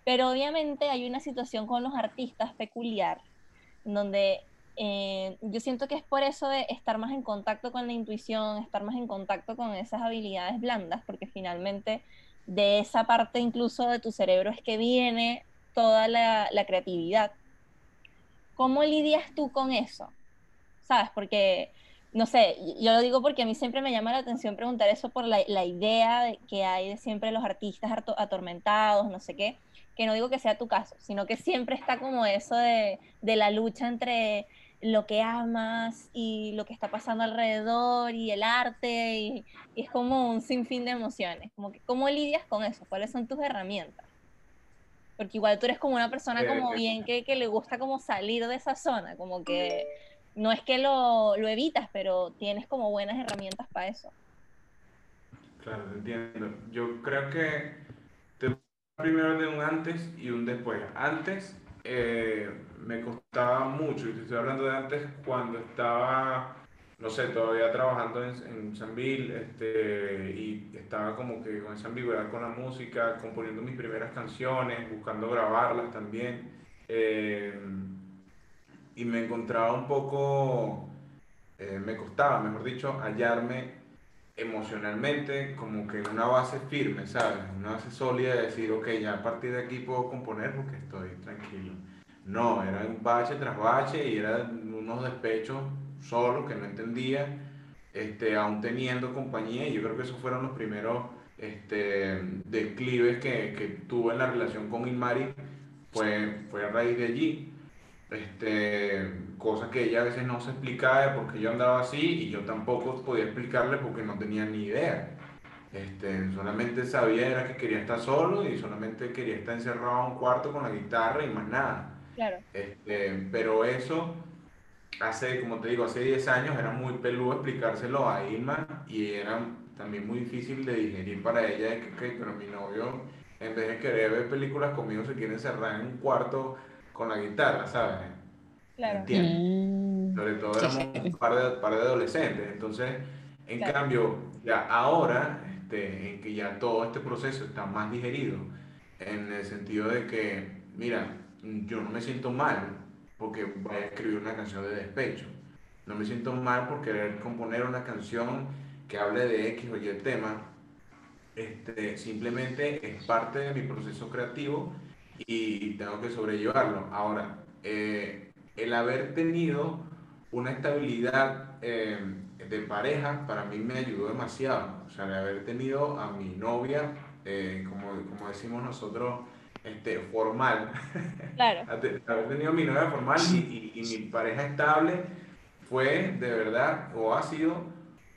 Speaker 2: Pero obviamente hay una situación con los artistas peculiar, donde eh, yo siento que es por eso de estar más en contacto con la intuición, estar más en contacto con esas habilidades blandas, porque finalmente de esa parte incluso de tu cerebro es que viene toda la, creatividad. ¿Cómo lidias tú con eso? ¿Sabes? Porque, no sé, yo lo digo porque a mí siempre me llama la atención preguntar eso por la, idea que hay de siempre los artistas atormentados, no sé qué, que no digo que sea tu caso, sino que siempre está como eso de, de la lucha entre lo que amas y lo que está pasando alrededor y el arte y, es como un sinfín de emociones. Como que, ¿Cómo lidias con eso? ¿Cuáles son tus herramientas? Porque igual tú eres como una persona como bien que, que le gusta como salir de esa zona, como que (laughs) no es que lo, lo evitas, pero tienes como buenas herramientas para eso.
Speaker 3: Claro, entiendo. Yo creo que te primero de un antes y un después. Antes eh, me costaba mucho, y te estoy hablando de antes cuando estaba, no sé, todavía trabajando en, en Sanville, este, y estaba como que con esa ambigüedad con la música, componiendo mis primeras canciones, buscando grabarlas también, eh, y me encontraba un poco, eh, me costaba, mejor dicho, hallarme emocionalmente como que una base firme, ¿sabes? Una base sólida de decir, ok, ya a partir de aquí puedo componer porque estoy tranquilo. No, era un bache tras bache y eran unos despechos solos que no entendía, este, aún teniendo compañía, y yo creo que esos fueron los primeros este, declives que, que tuve en la relación con Inmari, fue, fue a raíz de allí. Este, cosas que ella a veces no se explicaba de por qué yo andaba así y yo tampoco podía explicarle porque no tenía ni idea. Este, solamente sabía era que quería estar solo y solamente quería estar encerrado en un cuarto con la guitarra y más nada.
Speaker 2: Claro.
Speaker 3: Este, pero eso hace, como te digo, hace 10 años era muy peludo explicárselo a Irma y era también muy difícil de digerir para ella, de que, pero mi novio, en vez de querer ver películas conmigo, se quiere encerrar en un cuarto con la guitarra, ¿sabes?
Speaker 2: Claro.
Speaker 3: ¿Entiendes? Sobre todo éramos un par de, par de adolescentes, entonces, en cambio, ya ahora, este, en que ya todo este proceso está más digerido, en el sentido de que, mira, yo no me siento mal porque voy a escribir una canción de despecho. No me siento mal por querer componer una canción que hable de X o Y tema. Este, simplemente es parte de mi proceso creativo y tengo que sobrellevarlo. Ahora, eh, el haber tenido una estabilidad eh, de pareja para mí me ayudó demasiado. O sea, el haber tenido a mi novia, eh, como, como decimos nosotros, este, formal.
Speaker 2: Claro. (laughs)
Speaker 3: Haber tenido mi novia formal y, y, mi pareja estable fue de verdad o ha sido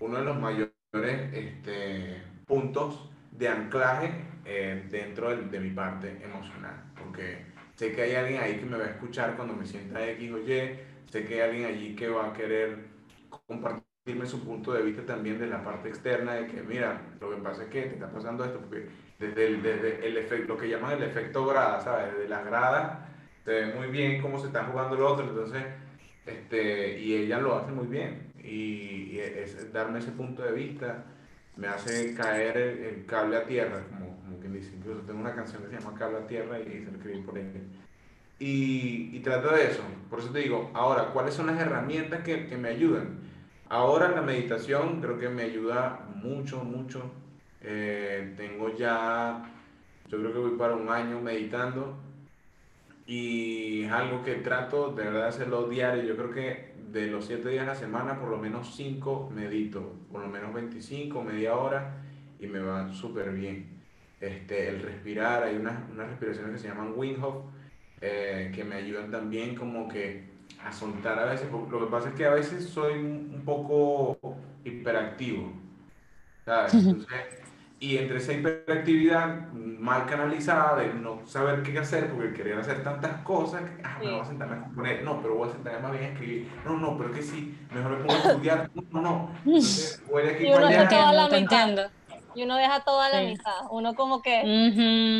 Speaker 3: uno de los mayores este, puntos de anclaje eh, dentro de, de, mi parte emocional. Porque sé que hay alguien ahí que me va a escuchar cuando me sienta X o Y, sé que hay alguien allí que va a querer compartirme su punto de vista también de la parte externa, de que mira, lo que pasa es que te está pasando esto, porque desde el, desde el efecto, lo que llaman el efecto grada, ¿sabes? Desde las gradas se ve muy bien cómo se está jugando el otro, entonces, este, y ella lo hace muy bien. Y, es, darme ese punto de vista me hace caer el, cable a tierra, como quien. Incluso tengo una canción que se llama Cable a Tierra y se lo escribí por ella. Y, y trato de eso. Por eso te digo, ahora, ¿cuáles son las herramientas que, que me ayudan? Ahora la meditación creo que me ayuda mucho, mucho eh, tengo ya, yo creo que voy para un año meditando y es algo que trato de verdad hacerlo diario. Yo creo que de los 7 días a la semana, por lo menos 5 medito, por lo menos 25, media hora y me va súper bien. Este, el respirar, hay unas, unas respiraciones que se llaman Winghoff eh, que me ayudan también como que a soltar a veces. Lo que pasa es que a veces soy un, poco hiperactivo. ¿sabes? Entonces, y entre esa hiperactividad mal canalizada de no saber qué hacer porque querer hacer tantas cosas, que, ah, me voy a sentarme a componer, no, pero voy a sentarme más bien a escribir, no, no, pero que sí, mejor me pongo a estudiar, no, no, no. (laughs) Entonces, voy de aquí
Speaker 2: y
Speaker 3: allá.
Speaker 2: Y uno deja toda la mitad, uno como que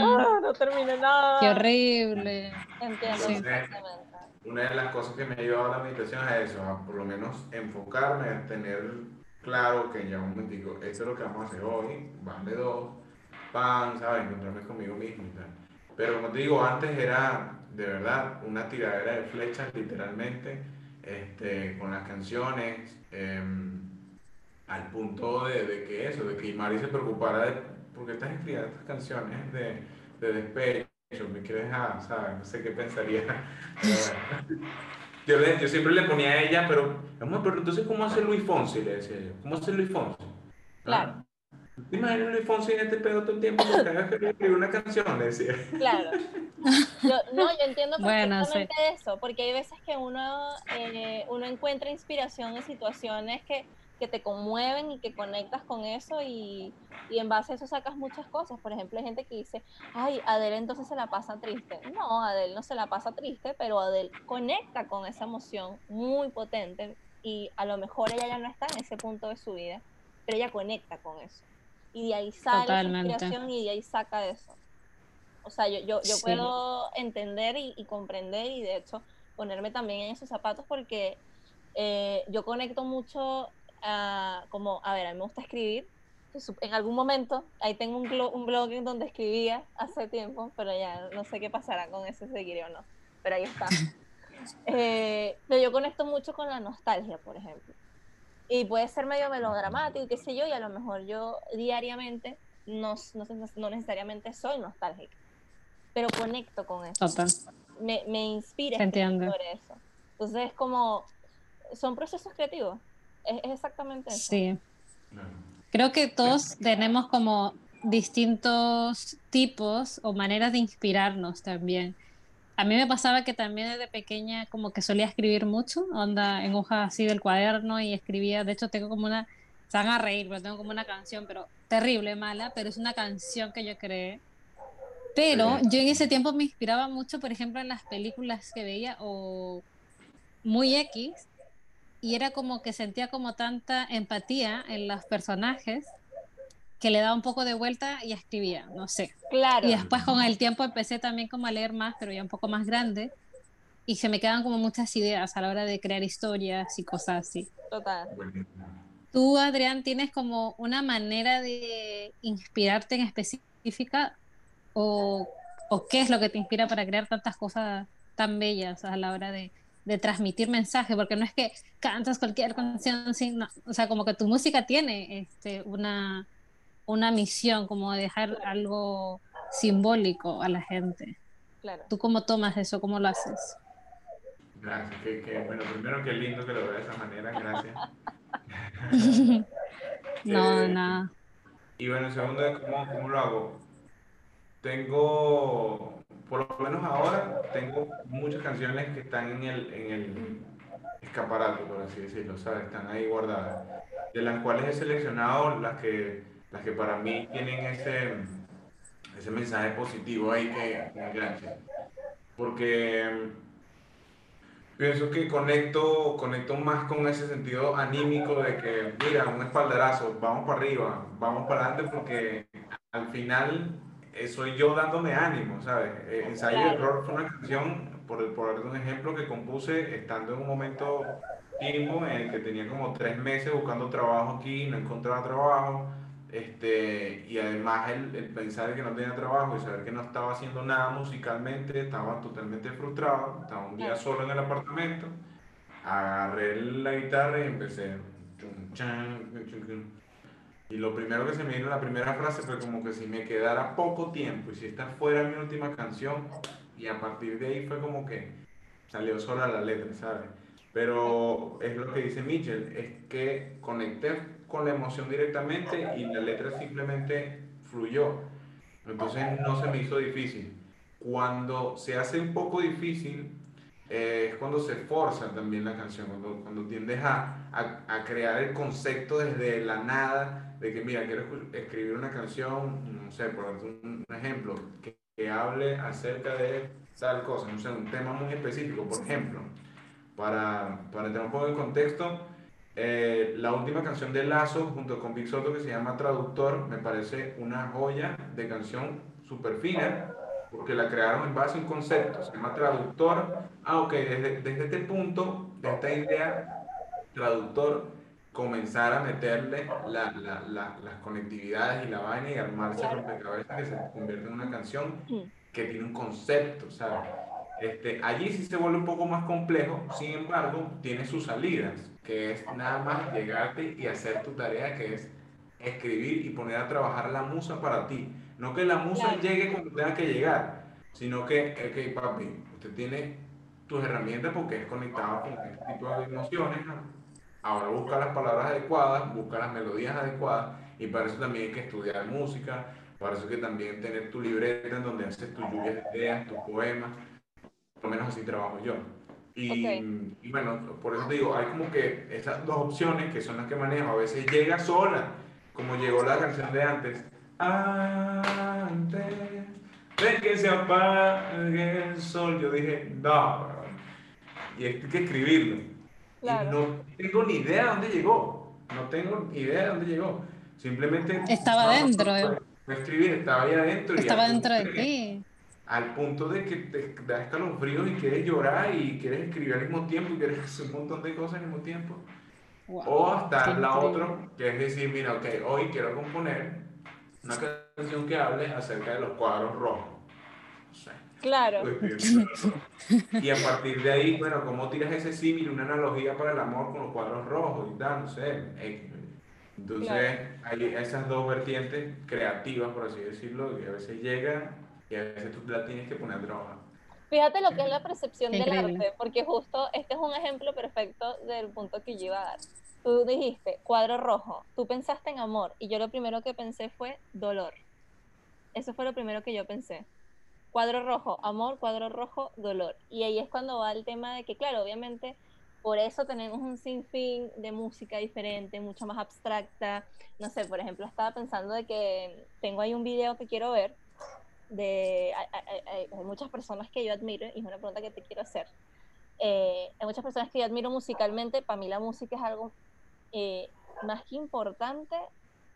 Speaker 2: ah, no termina nada.
Speaker 1: Qué horrible.
Speaker 2: Entiendo
Speaker 3: exactamente. Una de las cosas que me ha ayudado a la meditación es eso, a por lo menos enfocarme, a tener claro que ya un momentico, esto es lo que vamos a hacer hoy, van de dos, pan, ¿sabes? Encontrarme conmigo mismo y tal. Pero como te digo, antes era de verdad una tiradera de flechas, literalmente, este, con las canciones, em, al punto de, de, que eso, de que Mari se preocupara de por qué estás escribiendo estas canciones de, de despecho, me quieres dejar, ¿sabes? No sé qué pensaría. (laughs) Yo, yo siempre le ponía a ella, pero, vamos, pero entonces, ¿cómo hace Luis Fonsi? Le decía yo, ¿cómo hace Luis Fonsi?
Speaker 2: Claro.
Speaker 3: ¿Te imaginas Luis Fonsi en este pedo todo el tiempo que escribir una canción? Le decía.
Speaker 2: Claro. (laughs) Yo, no, yo entiendo perfectamente eso, porque hay veces que uno, eh, uno encuentra inspiración en situaciones que que te conmueven y que conectas con eso y, y, en base a eso sacas muchas cosas. Por ejemplo, hay gente que dice, ay, Adele entonces se la pasa triste. No, Adele no se la pasa triste, pero Adele conecta con esa emoción muy potente y a lo mejor ella ya no está en ese punto de su vida, pero ella conecta con eso. Y de ahí sale la inspiración y de ahí saca eso. O sea, yo, yo, yo puedo entender y, y, comprender y de hecho ponerme también en esos zapatos porque eh, yo conecto mucho como, a ver, a mí me gusta escribir. En algún momento, ahí tengo un, blog, un blog en donde escribía hace tiempo, pero ya no sé qué pasará con ese seguiré o no. Pero ahí está. (laughs) Eh, pero yo conecto mucho con la nostalgia, por ejemplo. Y puede ser medio melodramático, qué sé yo, y a lo mejor yo diariamente no, no, no necesariamente soy nostálgica, pero conecto con eso. Me, me inspira por eso. Entonces es como, son procesos creativos. Es, exactamente eso.
Speaker 1: Sí. Creo que todos tenemos como distintos tipos o maneras de inspirarnos también. A mí me pasaba que también desde pequeña como que solía escribir mucho, onda en hoja así del cuaderno y escribía, de hecho tengo como una, se van a reír, pero tengo como una canción, pero terrible, mala, pero es una canción que yo creé. Pero yo en ese tiempo me inspiraba mucho, por ejemplo, en las películas que veía o muy X, y era como que sentía como tanta empatía en los personajes que le daba un poco de vuelta y escribía, no sé.
Speaker 2: Claro.
Speaker 1: Y después con el tiempo empecé también como a leer más, pero ya un poco más grande, y se me quedan como muchas ideas a la hora de crear historias y cosas así.
Speaker 2: Total.
Speaker 1: Tú, Adrián, tienes como una manera de inspirarte en específica o, o qué es lo que te inspira para crear tantas cosas tan bellas a la hora de, de transmitir mensaje, porque no es que cantas cualquier canción, sino, o sea, como que tu música tiene este, una, una misión, como dejar algo simbólico a la gente.
Speaker 2: Claro.
Speaker 1: ¿Tú cómo tomas eso? ¿Cómo lo haces?
Speaker 3: Gracias, que, que, bueno, primero qué lindo que lo vea de esa manera, gracias. (laughs)
Speaker 1: no,
Speaker 3: Eh,
Speaker 1: nada.
Speaker 3: Y bueno, segundo, ¿cómo, cómo lo hago? Tengo, por lo menos ahora, tengo muchas canciones que están en el, en el escaparate, por así decirlo, ¿sabes? Están ahí guardadas, de las cuales he seleccionado las que, las que para mí tienen ese, ese mensaje positivo ahí que, que engancha. Porque Pienso que conecto, conecto más con ese sentido anímico de que, mira, un espaldarazo, vamos para arriba, vamos para adelante, porque al final eh, soy yo dándome ánimo, ¿sabes? Eh, Ensayo y. Error fue una canción, por, por un ejemplo, que compuse estando en un momento tiempo en el que tenía como tres meses buscando trabajo aquí, no encontraba trabajo, este, y además el, el pensar que no tenía trabajo y saber que no estaba haciendo nada musicalmente, estaba totalmente frustrado, estaba un día solo en el apartamento, agarré la guitarra y empecé. chum, chum, chum. Y lo primero que se me vino la primera frase fue como que si me quedara poco tiempo y si esta fuera mi última canción, y a partir de ahí fue como que salió sola la letra, ¿sabes? Pero es lo que dice Mitchell, es que conecté con la emoción directamente y la letra simplemente fluyó. Entonces no se me hizo difícil. Cuando se hace un poco difícil, eh, es cuando se forza también la canción, cuando, cuando tiendes a, a, crear el concepto desde la nada, de que mira, quiero escribir una canción, no sé, por un, un ejemplo, que, que hable acerca de tal cosa, no sé, un tema muy específico, por ejemplo, para, para entrar un poco en contexto, eh, la última canción de Lazo junto con Big Soto que se llama Traductor me parece una joya de canción súper fina porque la crearon en base a un concepto, se llama Traductor. Ah, ok, desde, desde este punto, de esta idea, Traductor, comenzar a meterle la- la- la- las conectividades y la vaina y armarse el rompecabezas que se convierte en una canción que tiene un concepto, ¿sabes? Este, allí sí se vuelve un poco más complejo, sin embargo, tiene sus salidas, que es nada más llegarte y hacer tu tarea, que es escribir y poner a trabajar la musa para ti. No que la musa
Speaker 2: Claro.
Speaker 3: llegue cuando tenga que llegar, sino que, ok, papi, usted tiene tus herramientas porque es conectado con este tipo de emociones, ¿no? Ahora busca las palabras adecuadas, busca las melodías adecuadas, y para eso también hay que estudiar música, para eso que también tener tu libreta en donde haces tus lluvias de ideas, tus poemas, por lo menos así trabajo yo. Y,
Speaker 2: Ok.
Speaker 3: y bueno, por eso te digo, hay como que esas dos opciones que son las que manejo. A veces llega sola, como llegó la canción de antes. Antes de que se apague el sol, yo dije, no, bro". y hay que escribirlo.
Speaker 2: Claro.
Speaker 3: Y no tengo ni idea de dónde llegó. No tengo ni idea de dónde llegó. Simplemente.
Speaker 1: Estaba
Speaker 3: no, no,
Speaker 1: dentro,
Speaker 3: no,
Speaker 1: eh.
Speaker 3: fue escribir, estaba ahí adentro.
Speaker 1: Estaba dentro de ti.
Speaker 3: al punto de que te da escalofríos y quieres llorar y quieres escribir al mismo tiempo y quieres (laughs) hacer un montón de cosas al mismo tiempo.
Speaker 1: Wow,
Speaker 3: O hasta la
Speaker 1: increíble.
Speaker 3: otra, que es decir, mira, ok, hoy quiero componer una canción que hable acerca de los cuadros rojos. No sé.
Speaker 2: Claro.
Speaker 3: Y a partir de ahí, bueno, ¿cómo tiras ese símil, una analogía para el amor con los cuadros rojos y tal? No sé. Entonces, hay esas dos vertientes creativas, por así decirlo, que a veces llegan y a veces tú la tienes que poner a trabajar.
Speaker 2: Fíjate lo que es la percepción del arte, porque justo este es un ejemplo perfecto del punto que yo iba a dar. Tú dijiste cuadro rojo, tú pensaste en amor y yo lo primero que pensé fue dolor. Eso fue lo primero que yo pensé. Cuadro rojo, amor, cuadro rojo, dolor. Y ahí es cuando va el tema de que, claro, obviamente, por eso tenemos un sinfín de música diferente, mucho más abstracta. No sé, por ejemplo, estaba pensando de que tengo ahí un video que quiero ver de hay, muchas personas que yo admiro y es una pregunta que te quiero hacer. eh, hay muchas personas que yo admiro musicalmente, para mí la música es algo eh, más que importante,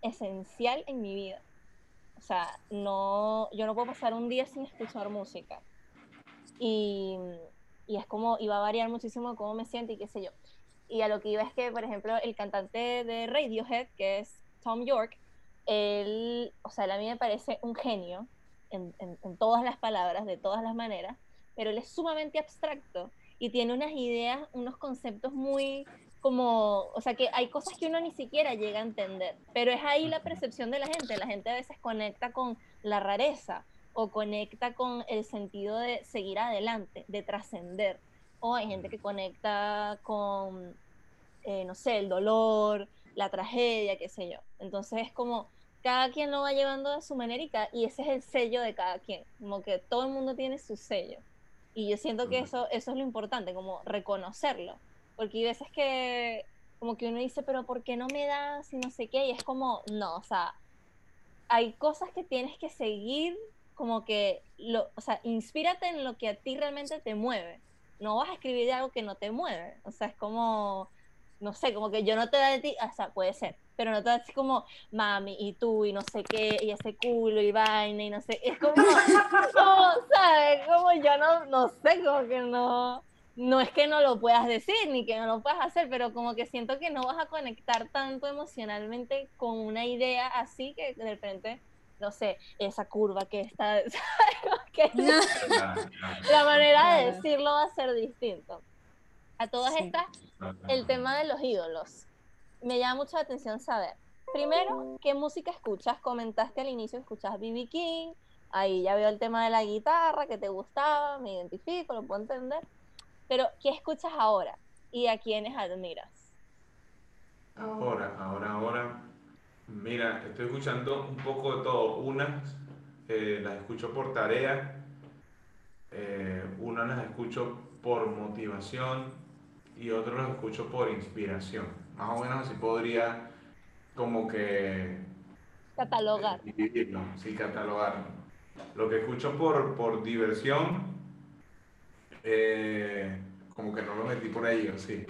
Speaker 2: esencial en mi vida. O sea, no, yo no puedo pasar un día sin escuchar música. Y, y es como, y va a variar muchísimo cómo me siento y qué sé yo. Y a lo que iba es que, por ejemplo, el cantante de Radiohead, que es Tom York, él, o sea, a mí me parece un genio en, en, todas las palabras, de todas las maneras, pero él es sumamente abstracto y tiene unas ideas, unos conceptos muy como, o sea, que hay cosas que uno ni siquiera llega a entender, pero es ahí la percepción de la gente. La gente a veces conecta con la rareza o conecta con el sentido de seguir adelante, de trascender. O hay gente que conecta con, eh, no sé, el dolor, la tragedia, qué sé yo. Entonces es como cada quien lo va llevando a su manera y, ese es el sello de cada quien, como que todo el mundo tiene su sello. Y yo siento que eso, eso es lo importante, como reconocerlo, porque hay veces que como que uno dice, pero ¿por qué no me das y no sé qué? Y es como, no, o sea, hay cosas que tienes que seguir, como que, lo, o sea, inspírate en lo que a ti realmente te mueve. No vas a escribir algo que no te mueve. O sea, es como, no sé, como que yo no te da de ti, o sea, puede ser, pero no te da así como mami y tú y no sé qué, y ese culo y vaina y no sé, es como, (laughs) como ¿sabes? Como yo no, no sé, como que no, no es que no lo puedas decir ni que no lo puedas hacer, pero como que siento que no vas a conectar tanto emocionalmente con una idea así que de repente no sé, esa curva que está, (laughs) que (laughs) la manera de decirlo va a ser distinto. A todas estas, el tema de los ídolos. Me llama mucho la atención saber, primero, ¿qué música escuchas? Comentaste al inicio, escuchas B.B. King, ahí ya veo el tema de la guitarra que te gustaba, me identifico, lo puedo entender, pero ¿qué escuchas ahora? ¿Y a quiénes admiras?
Speaker 3: Ahora, ahora, ahora, mira, estoy escuchando un poco de todo. Unas eh, las escucho por tarea, eh, unas las escucho por motivación, y otros los escucho por inspiración. Más o menos así podría como que...
Speaker 2: Catalogar.
Speaker 3: sí, catalogarlo. Lo que escucho por, por diversión, eh, como que no lo metí por ahí, sí.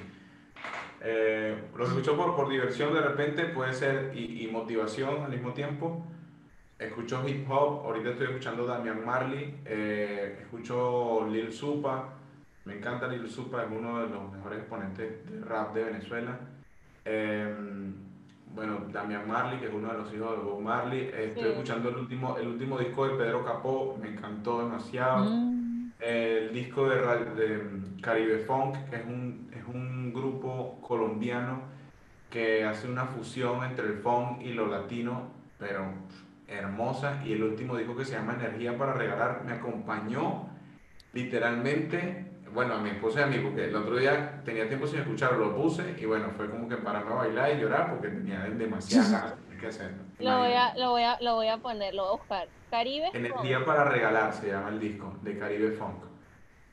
Speaker 3: Eh, lo que escucho por, por diversión de repente puede ser y, y, motivación al mismo tiempo. Escucho hip hop, ahorita estoy escuchando Damian Marley, eh, escucho Lil Supa, me encanta Lil Supa, es uno de los mejores exponentes de rap de Venezuela. Em, bueno, Damian Marley, que es uno de los hijos de Bob Marley. Estoy escuchando el último, el último disco de Pedro Capó, me encantó demasiado. Mm. El disco de, de, Caribe Funk, que es un, es un grupo colombiano que hace una fusión entre el funk y lo latino, pero hermosa. Y el último disco que se llama Energía para Regalar me acompañó literalmente bueno, a mi esposa y a mí, porque el otro día tenía tiempo sin escucharlo, lo puse y bueno, fue como que para a bailar y llorar porque tenía demasiadas que hacer.
Speaker 2: Lo voy, a, lo, voy a, lo voy a poner, lo voy a buscar. Caribe
Speaker 3: Energía para regalar se llama el disco de Caribe Funk.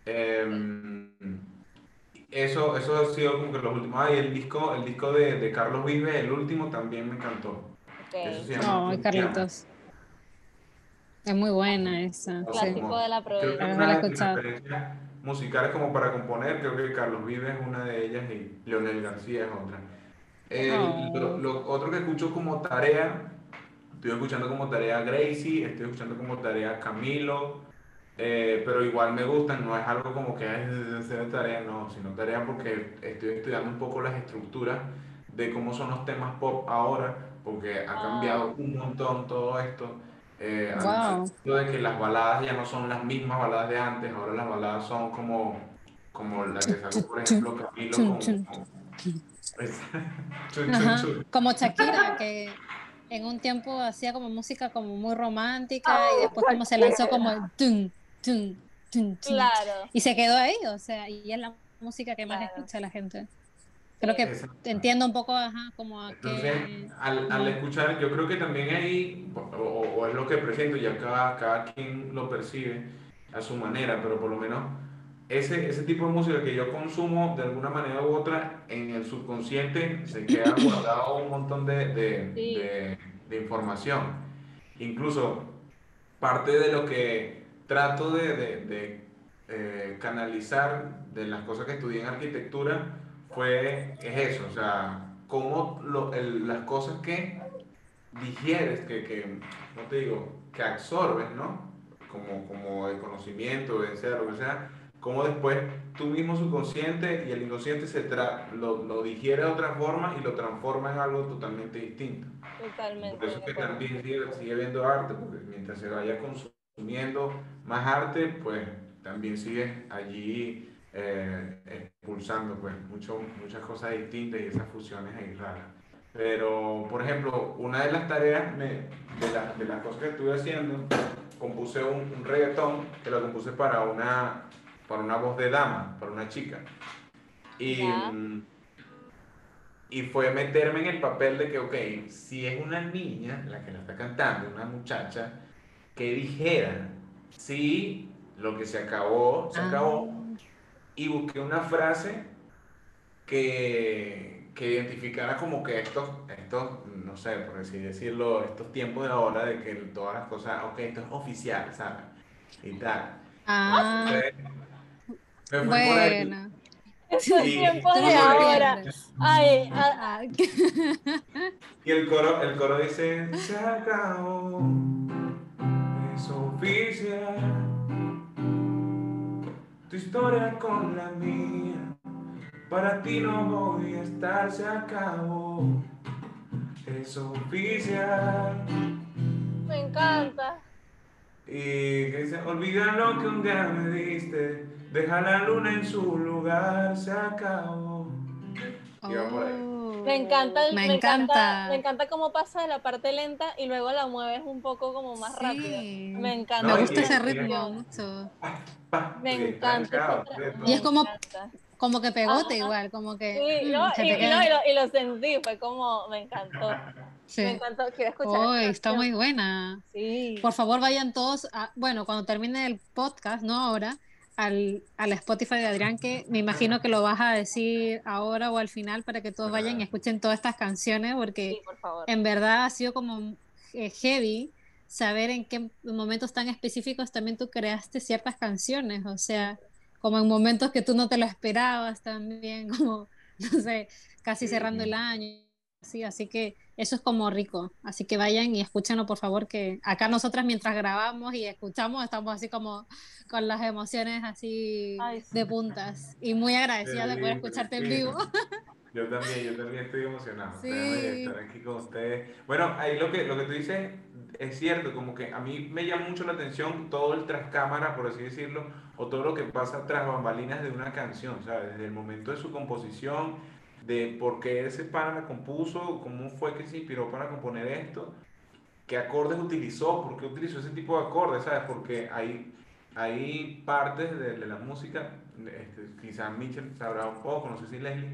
Speaker 3: Em, eso, eso ha sido como que los últimos. Ah, y el disco, el disco de, de Carlos Vive, el último, también me encantó.
Speaker 1: Eso se llama no, Carlitos. Es muy buena esa.
Speaker 2: Clásico de la provincia
Speaker 3: musicales como para componer, creo que Carlos Vives es una de ellas y Leonel García es otra. Lo, otro que escucho como tarea, estoy escuchando como tarea Gracie, estoy escuchando como tarea Camilo, eh, pero igual me gustan, no es algo como que es tarea, no, sino tarea porque estoy estudiando un poco las estructuras de cómo son los temas pop ahora, porque ha cambiado ah. un montón todo esto. Eh, de que las baladas ya no son las mismas baladas de antes, ahora las baladas son como, como la que sacó, por ejemplo, Camilo (laughs)
Speaker 1: como Shakira, (laughs) que en un tiempo hacía como música como muy romántica y después como se lanzó como tum, tum, tum, claro. y se quedó ahí, o sea, y es la música que más escucha la gente. Creo que entiendo un poco, ajá, como a
Speaker 3: Entonces, al, al, escuchar, yo creo que también ahí, o, es lo que presento, ya cada, cada quien lo percibe a su manera, pero por lo menos ese, ese tipo de música que yo consumo de alguna manera u otra en el subconsciente se queda (coughs) guardado un montón de, de, de, de información. Incluso parte de lo que trato de, eh, canalizar de las cosas que estudié en arquitectura fue, es eso, o sea, cómo lo, el, las cosas que digieres, que, que, no te digo, que absorbes, ¿no? Como, como el conocimiento, sea lo que sea, cómo después tú mismo subconsciente y el inconsciente se tra lo, lo, digiere de otra forma y lo transforma en algo totalmente distinto.
Speaker 2: Totalmente.
Speaker 3: Por eso es que también sigue, sigue viendo arte, porque mientras se vaya consumiendo más arte, pues también sigue allí eh, expulsando pues mucho, muchas cosas distintas y esas fusiones ahí raras. Pero, por ejemplo, una de las tareas me, de, la, de, las cosas que estuve haciendo, compuse un, un reggaetón que lo compuse para una para una voz de dama, para una chica. Y, y fue meterme en el papel de que, ok, si es una niña la que la está cantando, una muchacha, que dijera, sí, lo que se acabó, se acabó, ah. y busqué una frase que, que identificara como que estos, estos, no sé, por así decirlo, estos tiempos de ahora de que todas las cosas, ok, esto es oficial, ¿sabes? Y tal.
Speaker 1: Ah.
Speaker 2: Bueno. Estos tiempos de ahora. Ay,
Speaker 3: ah, ah. Y el coro, el coro dice, se acabó, es oficial, tu historia con la mía, para ti no voy a estar, se acabó, es oficial.
Speaker 2: Me encanta.
Speaker 3: Y que dice, olvida lo que un día me diste Deja la luna en su lugar, se acabó.
Speaker 2: Oh. Me encanta, me, encanta. me encanta cómo pasa de la parte lenta y luego la mueves un poco como más rápido. Me encanta.
Speaker 1: me gusta ese ritmo mucho.
Speaker 2: Me encanta.
Speaker 1: Y es como, como que pegote igual, como que.
Speaker 2: Sí, no, y, y, lo, sentí, fue como, me encantó. Sí. Me encantó, quiero escuchar.
Speaker 1: Oh, está muy buena.
Speaker 2: Sí.
Speaker 1: Por favor, vayan todos a, bueno, cuando termine el podcast, no ahora, al, al, Spotify de Adrián, que me imagino que lo vas a decir ahora o al final para que todos vayan y escuchen todas estas canciones, porque en verdad ha sido como eh, heavy saber en qué momentos tan específicos también tú creaste ciertas canciones, o sea, como en momentos que tú no te lo esperabas también, (laughs) como, no sé, casi cerrando el año, sí, así que eso es como rico. Así que vayan y escúchenlo, por favor, que acá nosotras mientras grabamos y escuchamos estamos así como con las emociones así de puntas y muy agradecida de poder escucharte en vivo. (laughs)
Speaker 3: Yo también, yo también estoy emocionado estar aquí con ustedes. Bueno, ahí lo que, lo que tú dices es cierto, como que a mí me llama mucho la atención todo el tras cámara, por así decirlo, o todo lo que pasa tras bambalinas de una canción, ¿sabes? Desde el momento de su composición, de por qué ese pana la compuso, cómo fue que se inspiró para componer esto, qué acordes utilizó, por qué utilizó ese tipo de acordes, ¿sabes? Porque hay, hay partes de, de la música, este, quizás Mitchell sabrá un poco, no sé si Leslie,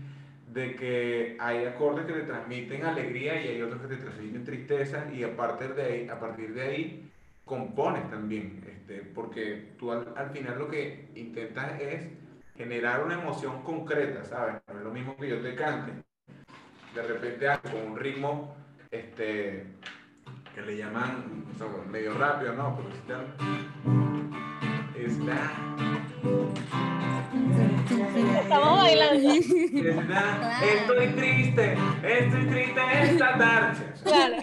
Speaker 3: de que hay acordes que te transmiten alegría y hay otros que te transmiten tristeza y a partir de ahí, a partir de ahí compones también, este, porque tú al, al final lo que intentas es generar una emoción concreta, ¿sabes? No es lo mismo que yo te cante. De repente con un ritmo este, que le llaman medio rápido, ¿no? Pero si está,
Speaker 2: Estamos bailando.
Speaker 3: estoy triste, estoy triste esta tarde.
Speaker 2: Claro.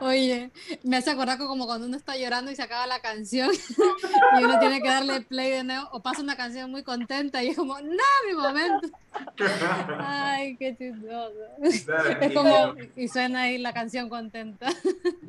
Speaker 1: Oye, me hace acordar como cuando uno está llorando y se acaba la canción (laughs) y uno tiene que darle play de nuevo o pasa una canción muy contenta y es como, no, mi momento. Ay, qué chistoso. Es como, y suena ahí la canción contenta.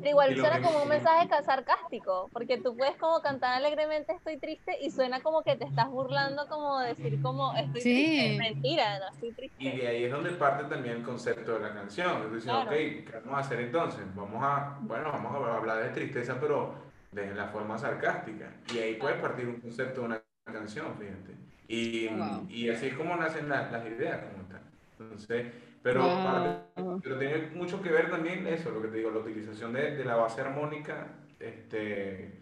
Speaker 2: Igual suena como un mensaje sarcástico, porque tú puedes como cantar alegremente estoy triste y suena como que te estás burlando, como decir como estoy triste. Mentira, no estoy triste.
Speaker 3: Y de ahí es donde parte también el concepto de la canción. Es decir, ok, ¿qué vamos a hacer entonces? Vamos a, bueno, vamos a hablar de tristeza, pero de la forma sarcástica. Y ahí puede partir un concepto de una canción, fíjate. Y, y así es como nacen las ideas, como tal. Entonces, pero, pero tiene mucho que ver también eso, lo que te digo, la utilización de, de la base armónica, este,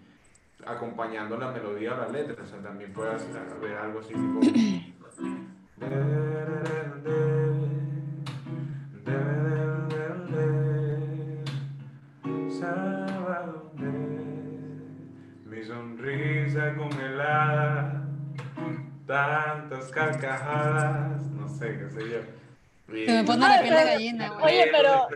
Speaker 3: acompañando la melodía o la letra. O sea, también puede haber algo así tipo. (clears throat) pensaba mi sonrisa congelada, tantas carcajadas, no sé qué sé yo.
Speaker 1: Me pone la ah, piel de gallina.
Speaker 2: Oye, pero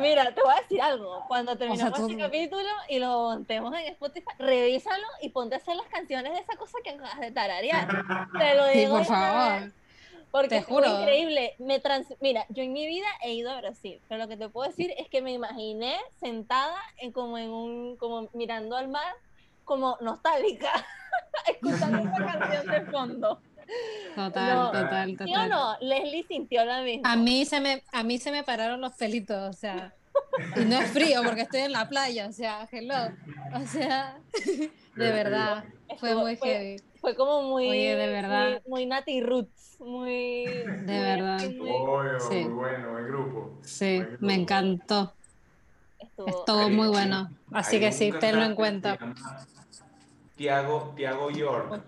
Speaker 2: mira, te voy a decir algo. Cuando terminemos
Speaker 1: o
Speaker 2: este capítulo y lo montemos en Spotify, revísalo y ponte a hacer las canciones de esa cosa que acabas de tararear. (laughs) te lo digo. Sí, porque
Speaker 1: Te juro.
Speaker 2: increíble. Me trans... Mira, yo en mi vida he ido a Brasil, pero lo que te puedo decir es que me imaginé sentada en como en un, como mirando al mar, como nostálgica, (laughs) escuchando esa (laughs) canción de fondo.
Speaker 1: Total,
Speaker 2: No.
Speaker 1: total,
Speaker 2: ¿Sí o
Speaker 1: total.
Speaker 2: no? Leslie sintió la misma.
Speaker 1: A mí se me, a mí se me pararon los pelitos, o sea, y no es frío porque estoy en la playa, o sea, hello, o sea, (laughs) de verdad, fue
Speaker 2: Estuvo-
Speaker 1: muy
Speaker 2: fue-
Speaker 1: heavy,
Speaker 2: Fue como muy.
Speaker 1: Oye, de verdad.
Speaker 2: Muy, muy Nati Roots. Muy. De
Speaker 1: verdad.
Speaker 3: Obvio,
Speaker 1: Sí.
Speaker 3: muy bueno, buen grupo.
Speaker 1: sí,
Speaker 3: Buen
Speaker 1: me encantó,
Speaker 2: Estuvo.
Speaker 1: estuvo muy bueno, así que sí, tenlo en cuenta.
Speaker 3: Tiago, Tiago York.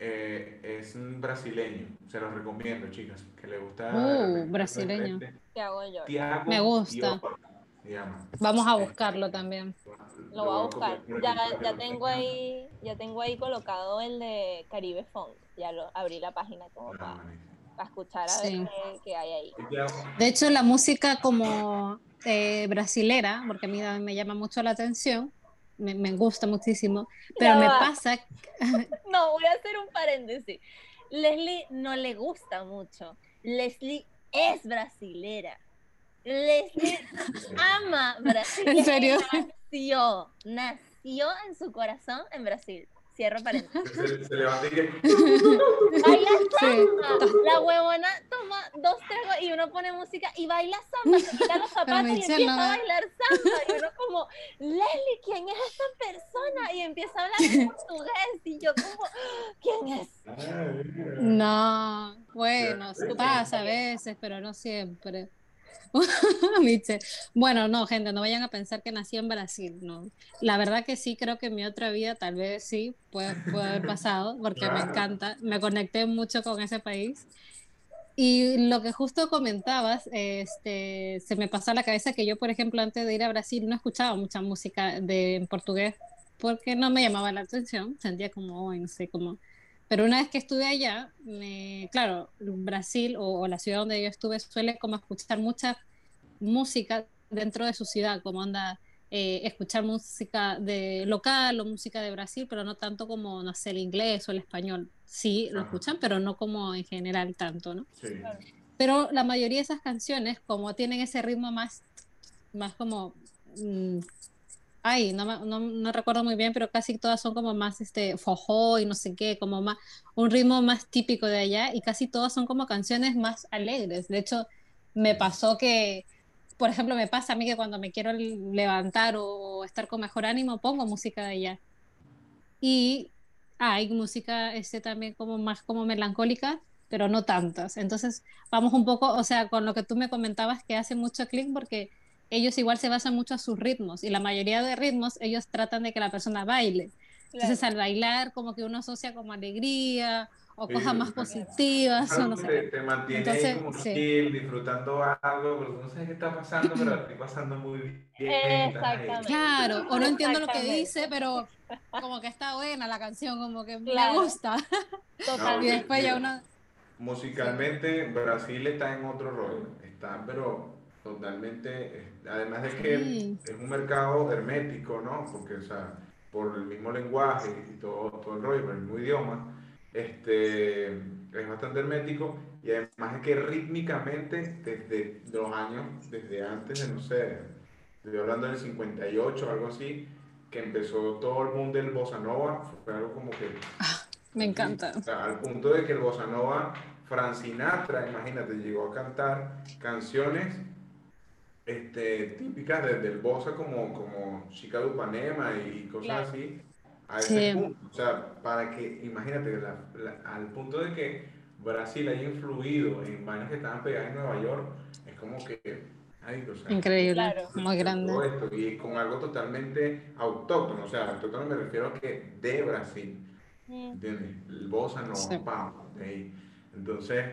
Speaker 3: Eh, es un brasileño. Se los recomiendo, chicas. Que le gusta.
Speaker 1: Uh, brasileño.
Speaker 3: de repente,
Speaker 2: ¿Qué hago yo?
Speaker 3: Tiago
Speaker 1: Me gusta. Vamos a buscarlo también.
Speaker 2: Lo voy a buscar. Ya, ya tengo ahí, ya tengo ahí colocado el de Caribe Funk. Ya lo abrí la página como
Speaker 3: Ah,
Speaker 2: para, escuchar a
Speaker 1: Sí.
Speaker 2: ver qué, qué hay ahí.
Speaker 1: De hecho, la música como eh, brasilera, porque a mí me llama mucho la atención, me, me gusta muchísimo, pero me pasa, (laughs)
Speaker 2: No, voy a hacer un paréntesis. Leslie no le gusta mucho. Leslie es brasilera. Leslie ama (laughs) Brasil.
Speaker 1: ¿En serio?
Speaker 2: Nació, nació en su corazón en Brasil. Cierro paréntesis. (laughs)
Speaker 3: se, se levanta y que. (laughs)
Speaker 2: Baila
Speaker 1: Sí.
Speaker 2: samba. La huevona toma dos tragos y uno pone música y baila samba, se quita los (laughs) zapatos y empieza
Speaker 1: no
Speaker 2: a bailar samba. Y uno como, Leslie, ¿quién es esta persona? Y empieza a hablar en portugués y yo como, ¿quién es?
Speaker 3: Ay, mira.
Speaker 1: no, bueno, pasa a veces, pero no siempre. (laughs) Bueno, no, gente, no vayan a pensar que nací en Brasil, no. La verdad que sí, creo que en mi otra vida tal vez sí puede, puede haber pasado, porque me encanta, me conecté mucho con ese país. Y lo que justo comentabas, este, se me pasó a la cabeza que yo, por ejemplo, antes de ir a Brasil no escuchaba mucha música de, en portugués porque no me llamaba la atención, sentía como, "Ay, no sé, como... Pero una vez que estuve allá, me, claro, Brasil o, o la ciudad donde yo estuve suele como escuchar mucha música dentro de su ciudad, como anda eh, escuchar música de local o música de Brasil, pero no tanto como, no sé, el inglés o el español. Sí, lo
Speaker 3: Ajá.
Speaker 1: escuchan, pero no como en general tanto, ¿no?
Speaker 3: Sí.
Speaker 1: Pero la mayoría de esas canciones, como tienen ese ritmo más, más como, mm, ay, no, no, no recuerdo muy bien, pero casi todas son como más este fojó y no sé qué, como más, un ritmo más típico de allá y casi todas son como canciones más alegres. De hecho, me pasó que, por ejemplo, me pasa a mí que cuando me quiero levantar o estar con mejor ánimo, pongo música de allá. Y hay música este también como más como melancólica, pero no tantas. Entonces, vamos un poco, o sea, con lo que tú me comentabas que hace mucho clic porque ellos igual se basan mucho a sus ritmos y la mayoría de ritmos ellos tratan de que la persona baile. Entonces, al bailar como que uno asocia como alegría o
Speaker 3: Sí,
Speaker 1: cosas más positivas o no sé.
Speaker 3: te, te mantiene
Speaker 1: Entonces,
Speaker 3: ahí como
Speaker 1: sí.
Speaker 3: chill, disfrutando algo, pero tú no sabes qué está pasando, pero estoy pasando muy bien.
Speaker 2: Exactamente.
Speaker 1: Claro, o no entiendo lo que dice, pero como que está buena la canción, como que
Speaker 2: Claro.
Speaker 1: me gusta. (laughs) Y
Speaker 2: Totalmente.
Speaker 1: después ya uno...
Speaker 3: Musicalmente, Brasil está en otro rollo. Está, pero totalmente. eh, Además de que
Speaker 1: Sí.
Speaker 3: es un mercado hermético, ¿no? Porque, o sea, por el mismo lenguaje y todo, todo el rollo, por el mismo idioma, este, es bastante hermético. Y además de que rítmicamente, desde los años, desde antes de, no sé, estoy hablando del 58 o algo así, que empezó todo el mundo del bossa nova, fue algo como que (laughs)
Speaker 1: Me encanta.
Speaker 3: o sea, al punto de que el bossa nova, Frank Sinatra, imagínate, llegó a cantar canciones este, típicas de- del bossa como, como Chica de Ipanema y cosas
Speaker 2: Claro.
Speaker 3: así, a ese
Speaker 1: Sí.
Speaker 3: punto. O sea, para que, imagínate, la- la- al punto de que Brasil haya influido en vainas que estaban pegadas en Nueva York, es como que, ay, o sea,
Speaker 1: Increíble,
Speaker 2: Claro.
Speaker 1: muy grande.
Speaker 3: todo esto, y con algo totalmente autóctono, o sea, autóctono me refiero a que de Brasil.
Speaker 2: Mm.
Speaker 3: ¿Entiendes? El bossa no
Speaker 1: Sí.
Speaker 3: pam, de ahí. Entonces,